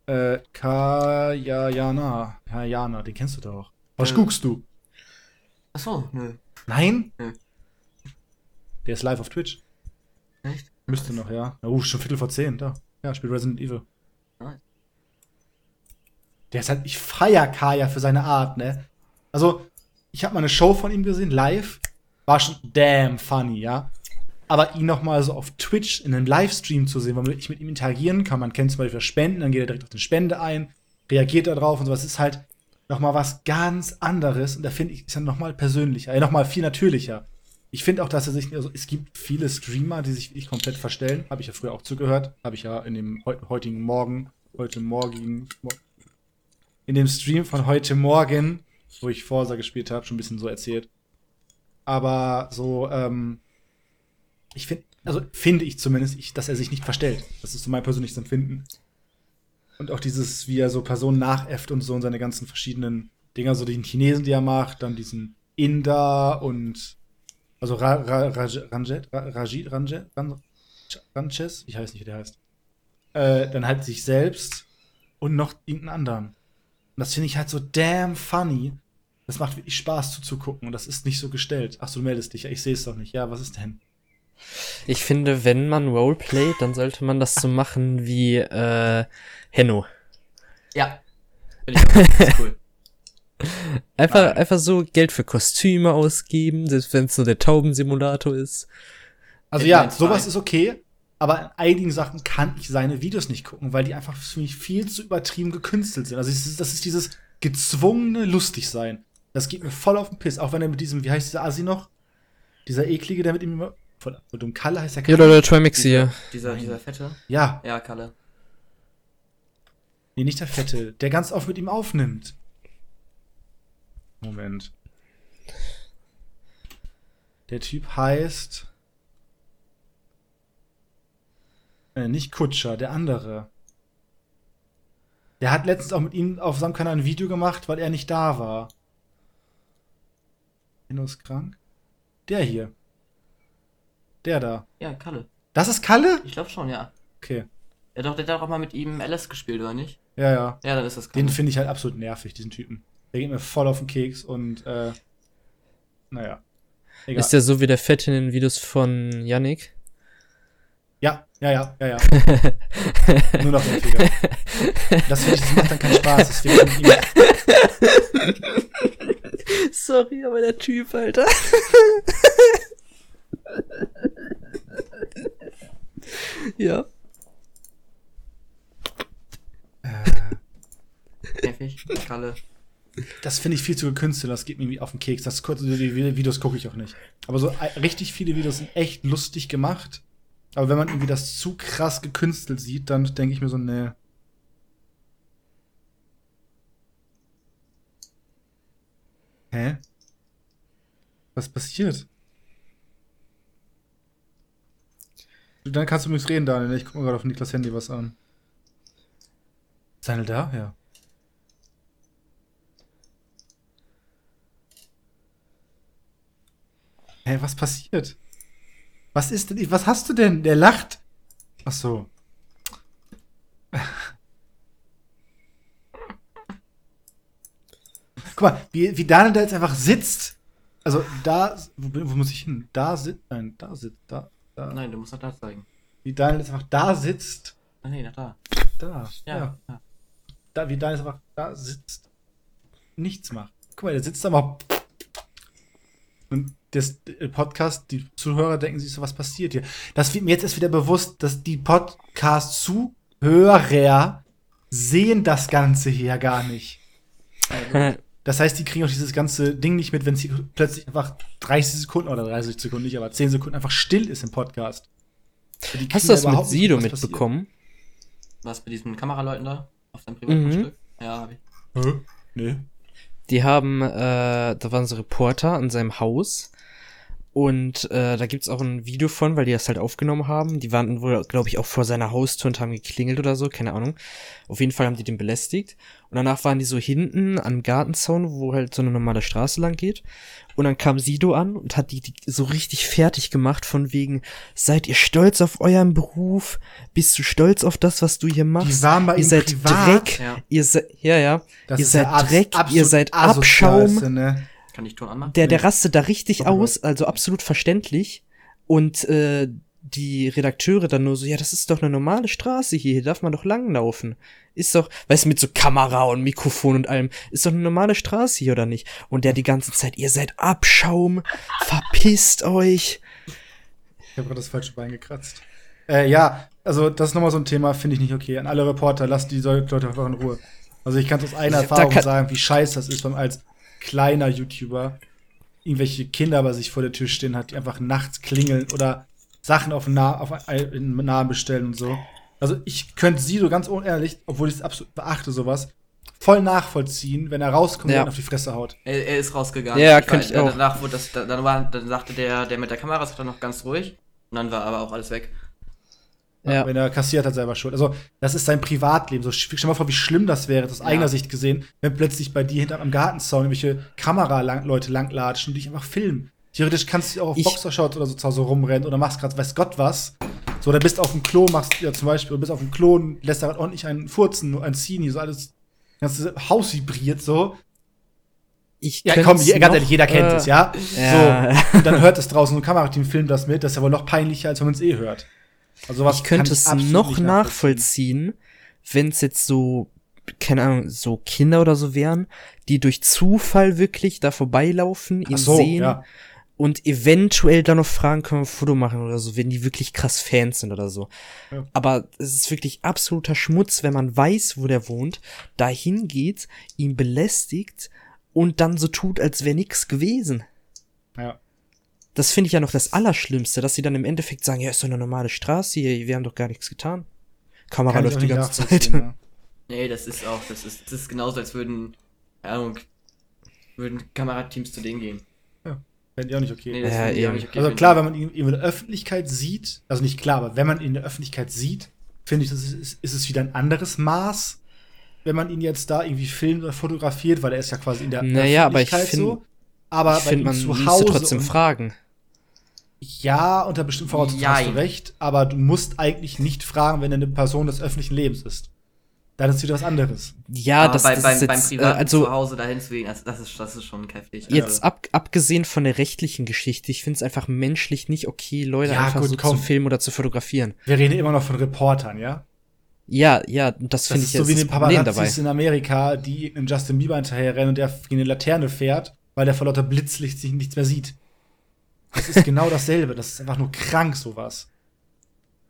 Äh, Kaya Jana. Kaya Jana, den kennst du doch. Was Äh. guckst du? Achso, nö. Nein? Nö. Der ist live auf Twitch. Echt? Müsste noch, ja. Na, uh, schon Viertel vor zehn, da. Ja, spielt Resident Evil. Nice. Der ist halt, ich feier Kaya für seine Art, ne? Also, ich habe mal eine Show von ihm gesehen, live. War schon damn funny, ja. Aber ihn noch mal so auf Twitch in einem Livestream zu sehen, wo ich mit ihm interagieren kann. Man kennt zum Beispiel Spenden, dann geht er direkt auf eine Spende ein, reagiert da drauf und sowas. ist halt noch mal was ganz anderes. Und da finde ich, ist er noch mal persönlicher, äh, noch mal viel natürlicher. Ich finde auch, dass er sich, also es gibt viele Streamer, die sich wirklich komplett verstellen. Habe ich ja früher auch zugehört. Habe ich ja in dem heu heutigen Morgen, heute Morgen, mo in dem Stream von heute Morgen, wo ich Forsa gespielt habe, schon ein bisschen so erzählt. Aber so, ähm, ich finde, also finde ich zumindest, ich, dass er sich nicht verstellt. Das ist so mein persönliches Empfinden. Und auch dieses, wie er so Personen nachäfft und so und seine ganzen verschiedenen Dinger, so den Chinesen, die er macht, dann diesen Inder und also Ra, Ra, Raj, Ranjet, Ra, Rajid, Ranjet, Ran, Ranches, ich weiß nicht, wie der heißt. Äh, dann halt sich selbst und noch irgendeinen anderen. Und das finde ich halt so damn funny. Das macht wirklich Spaß zuzugucken und das ist nicht so gestellt. Ach du meldest dich. Ja, ich sehe es doch nicht. Ja, was ist denn? Ich finde, wenn man Roleplayt, dann sollte man das so machen wie äh, Henno. Ja. Finde ich auch. Das ist cool. Einfach, Nein. einfach so Geld für Kostüme ausgeben, selbst wenn es nur der Taubensimulator ist. Also In ja, sowas ist okay, aber in einigen Sachen kann ich seine Videos nicht gucken, weil die einfach für mich viel zu übertrieben gekünstelt sind. Also das ist dieses gezwungene Lustigsein. Das geht mir voll auf den Piss, auch wenn er mit diesem, wie heißt dieser Asi noch? Dieser eklige, der mit ihm voll dumm. Kalle heißt der Ja, Kalle? oder der Trimix hier. Dieser, dieser Fette. Ja, Ja, Kalle. nee, nicht der Fette, der ganz oft mit ihm aufnimmt. Moment. Der Typ heißt. Äh, nicht Kutscher, der andere. Der hat letztens auch mit ihm auf seinem Kanal ein Video gemacht, weil er nicht da war. Ist krank. Der hier. Der da. Ja, Kalle. Das ist Kalle? Ich glaube schon, ja. Okay. Ja, doch, der hat auch mal mit ihm LS gespielt, oder nicht? Ja, ja. Ja, dann ist das Kalle. Den finde ich halt absolut nervig, diesen Typen. Der geht mir voll auf den Keks und, äh, naja. Egal. Ist der so wie der Fett in den Videos von Yannick? ja, ja, ja, ja, ja. Nur noch nerviger. Das, finde ich, das macht dann keinen Spaß. Ihn- Sorry, aber der Typ, Alter. ja. Nervig. Kalle. das finde ich viel zu gekünstelt. Das geht mir irgendwie auf den Keks. Das kurze die Videos gucke ich auch nicht. Aber so äh, richtig viele Videos sind echt lustig gemacht. Aber wenn man irgendwie das zu krass gekünstelt sieht, dann denke ich mir so, ne. Hä? Was passiert? Dann kannst du übrigens reden, Daniel. Ich gucke mir gerade auf Niklas Handy was an. Ist Daniel da? Ja. Hä, was passiert? Was ist denn? Was hast du denn? Der lacht. Ach so. Guck mal, wie, wie Daniel da jetzt einfach sitzt. Also da, wo, wo muss ich hin? Da sitzt, nein, da sitzt, da, da. Nein, du musst nach da zeigen. Wie Daniel jetzt einfach da sitzt. Ah, nee, nach da. Da, ja. Ja. ja. Da, wie Daniel jetzt einfach da sitzt. Nichts macht. Guck mal, der sitzt da mal. Und das äh, Podcast, die Zuhörer denken sich so, was passiert hier? Das wird mir jetzt erst wieder bewusst, dass die Podcast-Zuhörer sehen das Ganze hier gar nicht. Das heißt, die kriegen auch dieses ganze Ding nicht mit, wenn sie plötzlich einfach 30 Sekunden oder 30 Sekunden nicht, aber 10 Sekunden einfach still ist im Podcast. Die Hast du das mit Sido was passiert. mitbekommen? Was mit diesen Kameraleuten da? Auf deinem Mhm. Privatgrundstück? Ja, hab ich. Hä? Nee. Die haben, äh, da waren so Reporter an seinem Haus. Und äh, da gibt's auch ein Video von, weil die das halt aufgenommen haben. Die waren wohl, glaube ich, auch vor seiner Haustür und haben geklingelt oder so, keine Ahnung. Auf jeden Fall haben die den belästigt. Und danach waren die so hinten am Gartenzaun, wo halt so eine normale Straße lang geht. Und dann kam Sido an und hat die, die so richtig fertig gemacht von wegen, seid ihr stolz auf euren Beruf? Bist du stolz auf das, was du hier machst? Die waren bei ihr seid privat. Dreck, Ja. ihr seid, ja, ja, Das ihr seid ja Dreck, ihr seid Abschaum. Ne? Kann ich Ton anmachen? Der, der rastet da richtig Gott. aus, also absolut verständlich. Und äh, die Redakteure dann nur so, ja, das ist doch eine normale Straße hier, hier darf man doch langlaufen. Ist doch, weißt du, mit so Kamera und Mikrofon und allem, ist doch eine normale Straße hier oder nicht? Und der die ganze Zeit, ihr seid Abschaum, verpisst euch. Ich habe gerade das falsche Bein gekratzt. Äh, ja, also das ist nochmal so ein Thema, finde ich nicht okay. An alle Reporter, lasst die Leute einfach in Ruhe. Also ich kann aus einer Erfahrung sagen, wie scheiße das ist, wenn man als kleiner YouTuber irgendwelche Kinder bei sich vor der Tür stehen hat, die einfach nachts klingeln oder Sachen auf, nah auf Namen bestellen und so. Also ich könnte sie so ganz unehrlich, obwohl ich es absolut beachte, sowas, voll nachvollziehen, wenn er rauskommt Ja. und auf die Fresse haut. Er, er ist rausgegangen. Ja, Ich könnte weiß, ich auch. Danach wurde das, da- dann, war, dann sagte der, der mit der Kamera, sagt er noch ganz ruhig. Und dann war aber auch alles weg. Ja. Wenn er kassiert hat, selber schuld. Also, das ist sein Privatleben. So, stell dir mal vor, wie schlimm das wäre, aus Ja. eigener Sicht gesehen, wenn plötzlich bei dir hinterm am Gartenzaun irgendwelche Kameraleute langlatschen und dich einfach filmen. Theoretisch kannst du auch auf Ich- Boxershorts oder so zu Hause rumrennen oder machst gerade weiß Gott was. So, oder bist auf dem Klo, machst ja zum Beispiel, oder bist auf dem Klo und lässt da ordentlich einen furzen, ein Zini, so alles, das ganze Haus vibriert so. Ich Ja, komm, je- ganz ehrlich, jeder kennt äh, es, ja? ja. So, und dann hört es draußen, so ein Kamerateam filmt das mit, das ist ja wohl noch peinlicher, als wenn man es eh hört. Also sowas ich könnte es noch nachvollziehen, wenn es jetzt so, keine Ahnung, so Kinder oder so wären, die durch Zufall wirklich da vorbeilaufen, ihn so, sehen ja. und eventuell dann noch fragen, können wir ein Foto machen oder so, wenn die wirklich krass Fans sind oder so. Ja. Aber es ist wirklich absoluter Schmutz, wenn man weiß, wo der wohnt, dahin geht, ihn belästigt und dann so tut, als wäre nix gewesen. Ja. Das finde ich ja noch das Allerschlimmste, dass sie dann im Endeffekt sagen, ja, ist doch eine normale Straße hier, wir haben doch gar nichts getan. Kamera Kann ich läuft die ganze Zeit. ja. Nee, das ist auch, das ist, das ist genauso, als würden, keine Ahnung, würden Kamerateams zu denen gehen. Fände ich auch nicht okay. Nee, das Ja, die auch nicht okay. also klar, wenn man ihn ihn in der Öffentlichkeit sieht, also nicht klar, aber wenn man ihn in der Öffentlichkeit sieht, finde ich, das ist, ist, es wieder ein anderes Maß, wenn man ihn jetzt da irgendwie filmt oder fotografiert, weil er ist ja quasi in der Naja, aber ich Öffentlichkeit find- so. Aber ich ihm man zu Hause trotzdem und- fragen. Ja, unter bestimmten Voraussetzungen hast du recht, aber du musst eigentlich nicht fragen, wenn er eine Person des öffentlichen Lebens ist. Dann ist wieder was anderes. Ja, Aber das, bei, das beim, ist beim jetzt, äh, privaten also Zuhause dahin zu gehen, also das ist, das ist schon kräftig. jetzt ab, abgesehen von der rechtlichen Geschichte, ich finde es einfach menschlich nicht okay, Leute Ja, einfach gut, so komm. zu filmen oder zu fotografieren. Wir reden immer noch von Reportern, ja? Ja, ja, das Das finde ich so jetzt wie das den. Paparazzis in Amerika, die irgendeinem Justin Bieber hinterherrennen und der gegen eine Laterne fährt, weil der vor lauter Blitzlicht sich nichts mehr sieht. Das ist genau dasselbe. Das ist einfach nur krank, sowas.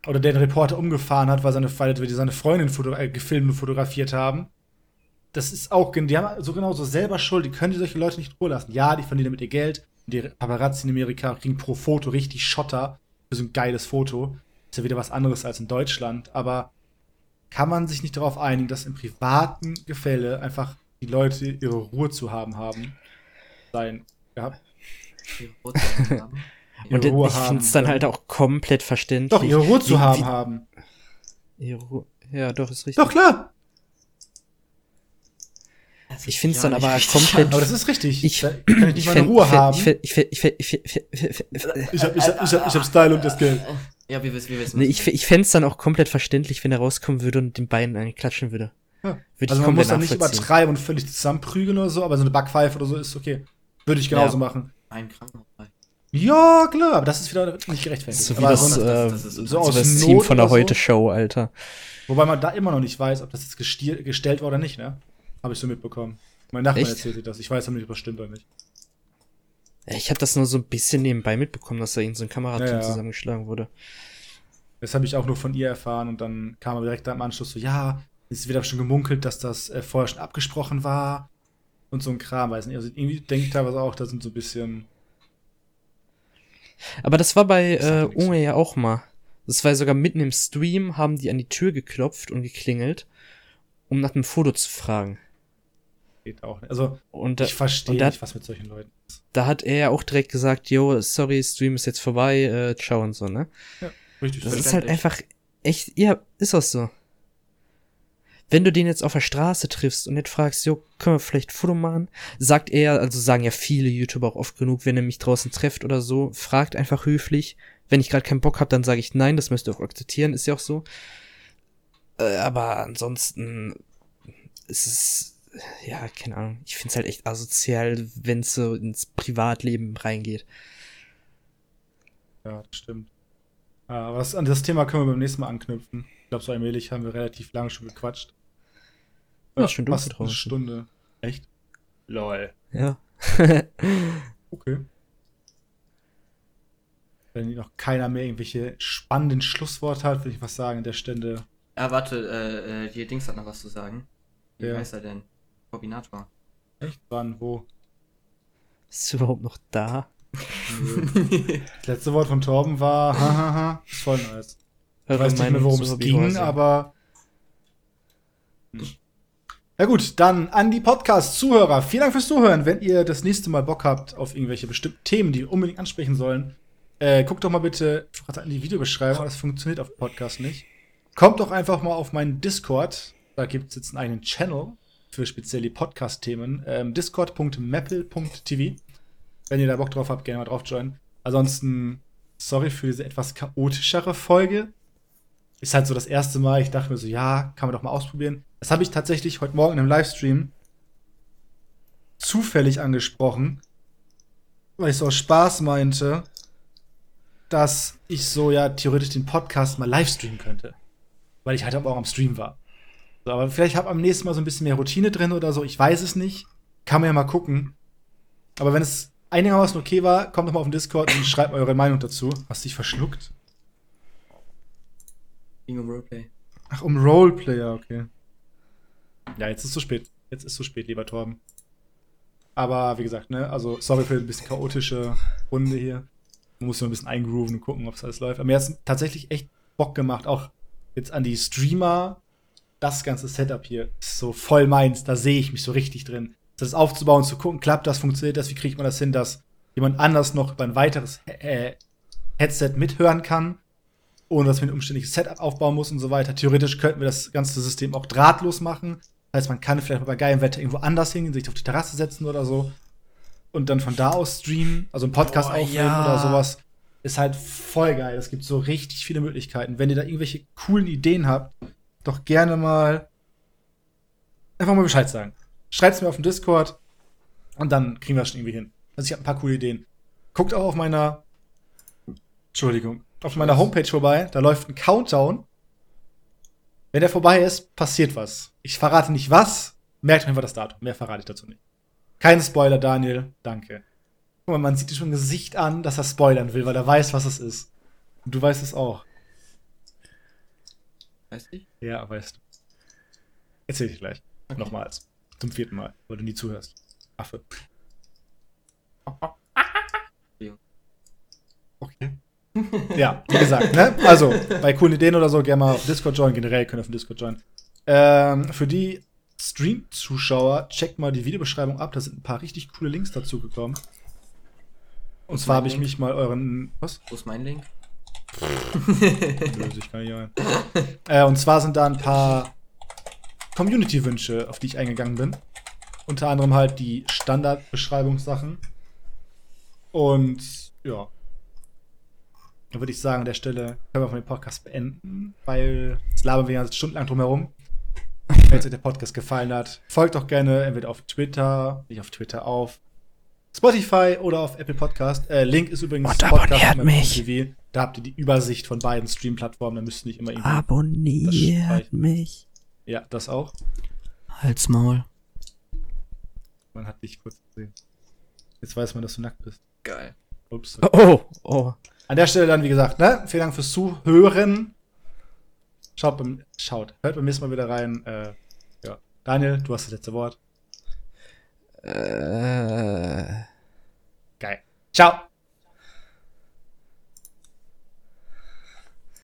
Oder der den Reporter umgefahren hat, weil, seine, weil die seine Freundin äh, gefilmt und fotografiert haben. Das ist auch, die haben so genauso selber Schuld. Die können die solche Leute nicht in Ruhe lassen. Ja, die verdienen damit ihr Geld. Die Paparazzi in Amerika kriegen pro Foto richtig Schotter für so ein geiles Foto. Ist ja wieder was anderes als in Deutschland. Aber kann man sich nicht darauf einigen, dass im privaten Gefälle einfach die Leute ihre Ruhe zu haben haben? Sein. Ja. Und ihre Ruhe ich haben finde es dann halt auch komplett verständlich. Doch, ihre Ruhe zu wie- haben wie- haben. Ihre Ruhe. Ja, doch, ist richtig. Doch, klar. Ich find's dann aber komplett- Aber das ist richtig. Ich- kann ich nicht meine Ruhe haben. Ich, ich, ich, ich, ich, ich, Ich hab, ich, hab, ich, hab, ich hab Style und das Geld. Ja, wir wissen, wir wissen. nee, ich, ich fänd's dann auch komplett verständlich, wenn er rauskommen würde und den Beinen einen klatschen würde. Ja. Würde Also ich man muss dann nicht übertreiben und völlig zusammenprügeln oder so, aber so eine Backpfeife oder so ist okay. Würde ich genauso Ja. machen. Ein Krankenhaus. Ja, klar, aber das ist wieder nicht gerechtfertigt. So wie aber das, so, äh, das- das ist- so aus das Not Team von der oder so. Heute-Show, Alter. Wobei man da immer noch nicht weiß, ob das jetzt gestiel, gestellt war oder nicht, ne? Habe ich so mitbekommen. Mein Nachbar Echt? erzählte das. Ich weiß aber nicht, ob das stimmt oder nicht. Ich habe das nur so ein bisschen nebenbei mitbekommen, dass da irgendein so ein Kamerateam Ja, ja. zusammengeschlagen wurde. Das habe ich auch nur von ihr erfahren und dann kam aber direkt am Anschluss so, ja, es wird aber schon gemunkelt, dass das äh, vorher schon abgesprochen war und so ein Kram, weiß nicht. Also irgendwie denke ich teilweise auch, da sind so ein bisschen. Aber das war bei äh, ja. Unge ja auch mal. Das war sogar mitten im Stream, haben die an die Tür geklopft und geklingelt, um nach einem Foto zu fragen. Geht auch nicht. Also, Und da, ich verstehe nicht, was mit solchen Leuten ist. da hat er ja auch direkt gesagt, yo, sorry, Stream ist jetzt vorbei, äh, ciao und so, ne? Richtig. Das Das ist halt einfach echt, ja, ist auch so. Wenn du den jetzt auf der Straße triffst und nicht fragst, jo, können wir vielleicht ein Foto machen, sagt er, also sagen ja viele YouTuber auch oft genug, wenn er mich draußen trefft oder so, fragt einfach höflich. Wenn ich gerade keinen Bock hab, dann sage ich nein, das müsst ihr auch akzeptieren, ist ja auch so. Äh, aber ansonsten ist es, ja, keine Ahnung. Ich find's halt echt asozial, wenn's so ins Privatleben reingeht. Ja, das stimmt. Äh, Aber das, an das Thema können wir beim nächsten Mal anknüpfen. Ich glaube, so allmählich haben wir relativ lange schon gequatscht. Ja, ist schon dunkel fast eine draußen. Stunde. Echt? Lol. Ja. Okay. Wenn noch keiner mehr irgendwelche spannenden Schlussworte hat, will ich was sagen an der Stelle. Ah, warte, äh, äh, hier Dings hat noch was zu sagen. Wie Ja. heißt er denn? Koordinator. Echt? Wann? Wo? Ist es überhaupt noch da? Das letzte Wort von Torben war, hahaha, ist voll nice. Ich weiß nicht mehr, worum es ging, aber. Hm. Ja gut, dann an die Podcast-Zuhörer. Vielen Dank fürs Zuhören. Wenn ihr das nächste Mal Bock habt auf irgendwelche bestimmten Themen, die wir unbedingt ansprechen sollen, äh, guckt doch mal bitte in die Videobeschreibung. Das funktioniert auf Podcast nicht. Kommt doch einfach mal auf meinen Discord. Da gibt es jetzt einen eigenen Channel für speziell die Podcast-Themen. Ähm, Discord.maple.tv. Wenn ihr da Bock drauf habt, gerne mal drauf joinen. Ansonsten, sorry für diese etwas chaotischere Folge. Ist halt so das erste Mal. Ich dachte mir so, ja, kann man doch mal ausprobieren. Das habe ich tatsächlich heute Morgen in einem Livestream zufällig angesprochen, weil ich so aus Spaß meinte, dass ich so ja theoretisch den Podcast mal livestreamen könnte. Weil ich halt Morgen am Stream war. So, aber vielleicht habe am nächsten Mal so ein bisschen mehr Routine drin oder so. Ich weiß es nicht. Kann man ja mal gucken. Aber wenn es einigermaßen okay war, kommt doch mal auf den Discord und schreibt mal eure Meinung dazu. Hast dich verschluckt? Ging um Roleplay. Ach, um Roleplayer, okay. Ja, jetzt ist zu spät. Jetzt ist zu spät, lieber Torben. Aber wie gesagt, ne, also sorry für ein bisschen chaotische Runde hier. Man muss nur ein bisschen eingrooven und gucken, ob es alles läuft. Aber mir hat es tatsächlich echt Bock gemacht, auch jetzt an die Streamer. Das ganze Setup hier ist so voll meins. Da sehe ich mich so richtig drin. Das aufzubauen, zu gucken, klappt das, funktioniert das, wie kriegt man das hin, dass jemand anders noch über ein weiteres äh, Headset mithören kann ohne dass man ein umständliches Setup aufbauen muss und so weiter. Theoretisch könnten wir das ganze System auch drahtlos machen. Heißt, man kann vielleicht bei geilem Wetter irgendwo anders hingehen, sich auf die Terrasse setzen oder so und dann von da aus streamen, also einen Podcast Boah, aufnehmen ja. oder sowas. Ist halt voll geil. Es gibt so richtig viele Möglichkeiten. Wenn ihr da irgendwelche coolen Ideen habt, doch gerne mal einfach mal Bescheid sagen. Schreibt's mir auf dem Discord und dann kriegen wir das schon irgendwie hin. Also ich habe ein paar coole Ideen. Guckt auch auf meiner Entschuldigung, auf meiner Homepage vorbei. Da läuft ein Countdown. Wenn der vorbei ist, passiert was. Ich verrate nicht was. Merkt einfach das Datum. Mehr verrate ich dazu nicht. Kein Spoiler, Daniel. Danke. Guck mal, man sieht dir schon Gesicht an, dass er spoilern will, weil er weiß, was es ist. Und du weißt es auch. Weißt du? Ja, weißt du. Erzähl ich gleich. Okay. Nochmals. Zum vierten Mal, weil du nie zuhörst. Affe. Okay. Ja, wie gesagt, ne? Also, bei coolen Ideen oder so, gerne mal auf Discord joinen. Generell könnt ihr auf Discord joinen. Ähm, für die Stream-Zuschauer, checkt mal die Videobeschreibung ab. Da sind ein paar richtig coole Links dazu gekommen. Und zwar habe ich mich mal euren. Was? Wo ist mein Link? Löse ich gar nicht ein. äh, und zwar sind da ein paar Community-Wünsche, auf die ich eingegangen bin. Unter anderem halt die Standardbeschreibungssachen. Und ja. Dann würde ich sagen, an der Stelle können wir von dem Podcast beenden, weil jetzt labern wir ja stundenlang drumherum. Wenn euch der Podcast gefallen hat, folgt doch gerne entweder auf Twitter, nicht auf Twitter, auf Spotify oder auf Apple Podcast. Äh, Link ist übrigens Und abonniert mich. TV. Da habt ihr die Übersicht von beiden Stream-Plattformen. Da müsst ihr nicht immer irgendwie. Abonniert mich. Ja, das auch. Halt's Maul. Man hat dich kurz gesehen. Jetzt weiß man, dass du nackt bist. Geil. Ups. Oh, oh. An der Stelle dann, wie gesagt, ne? Vielen Dank fürs Zuhören. Schaut, beim, schaut. hört beim nächsten Mal wieder rein. Äh, ja. Daniel, du hast das letzte Wort. Äh. Geil. Ciao.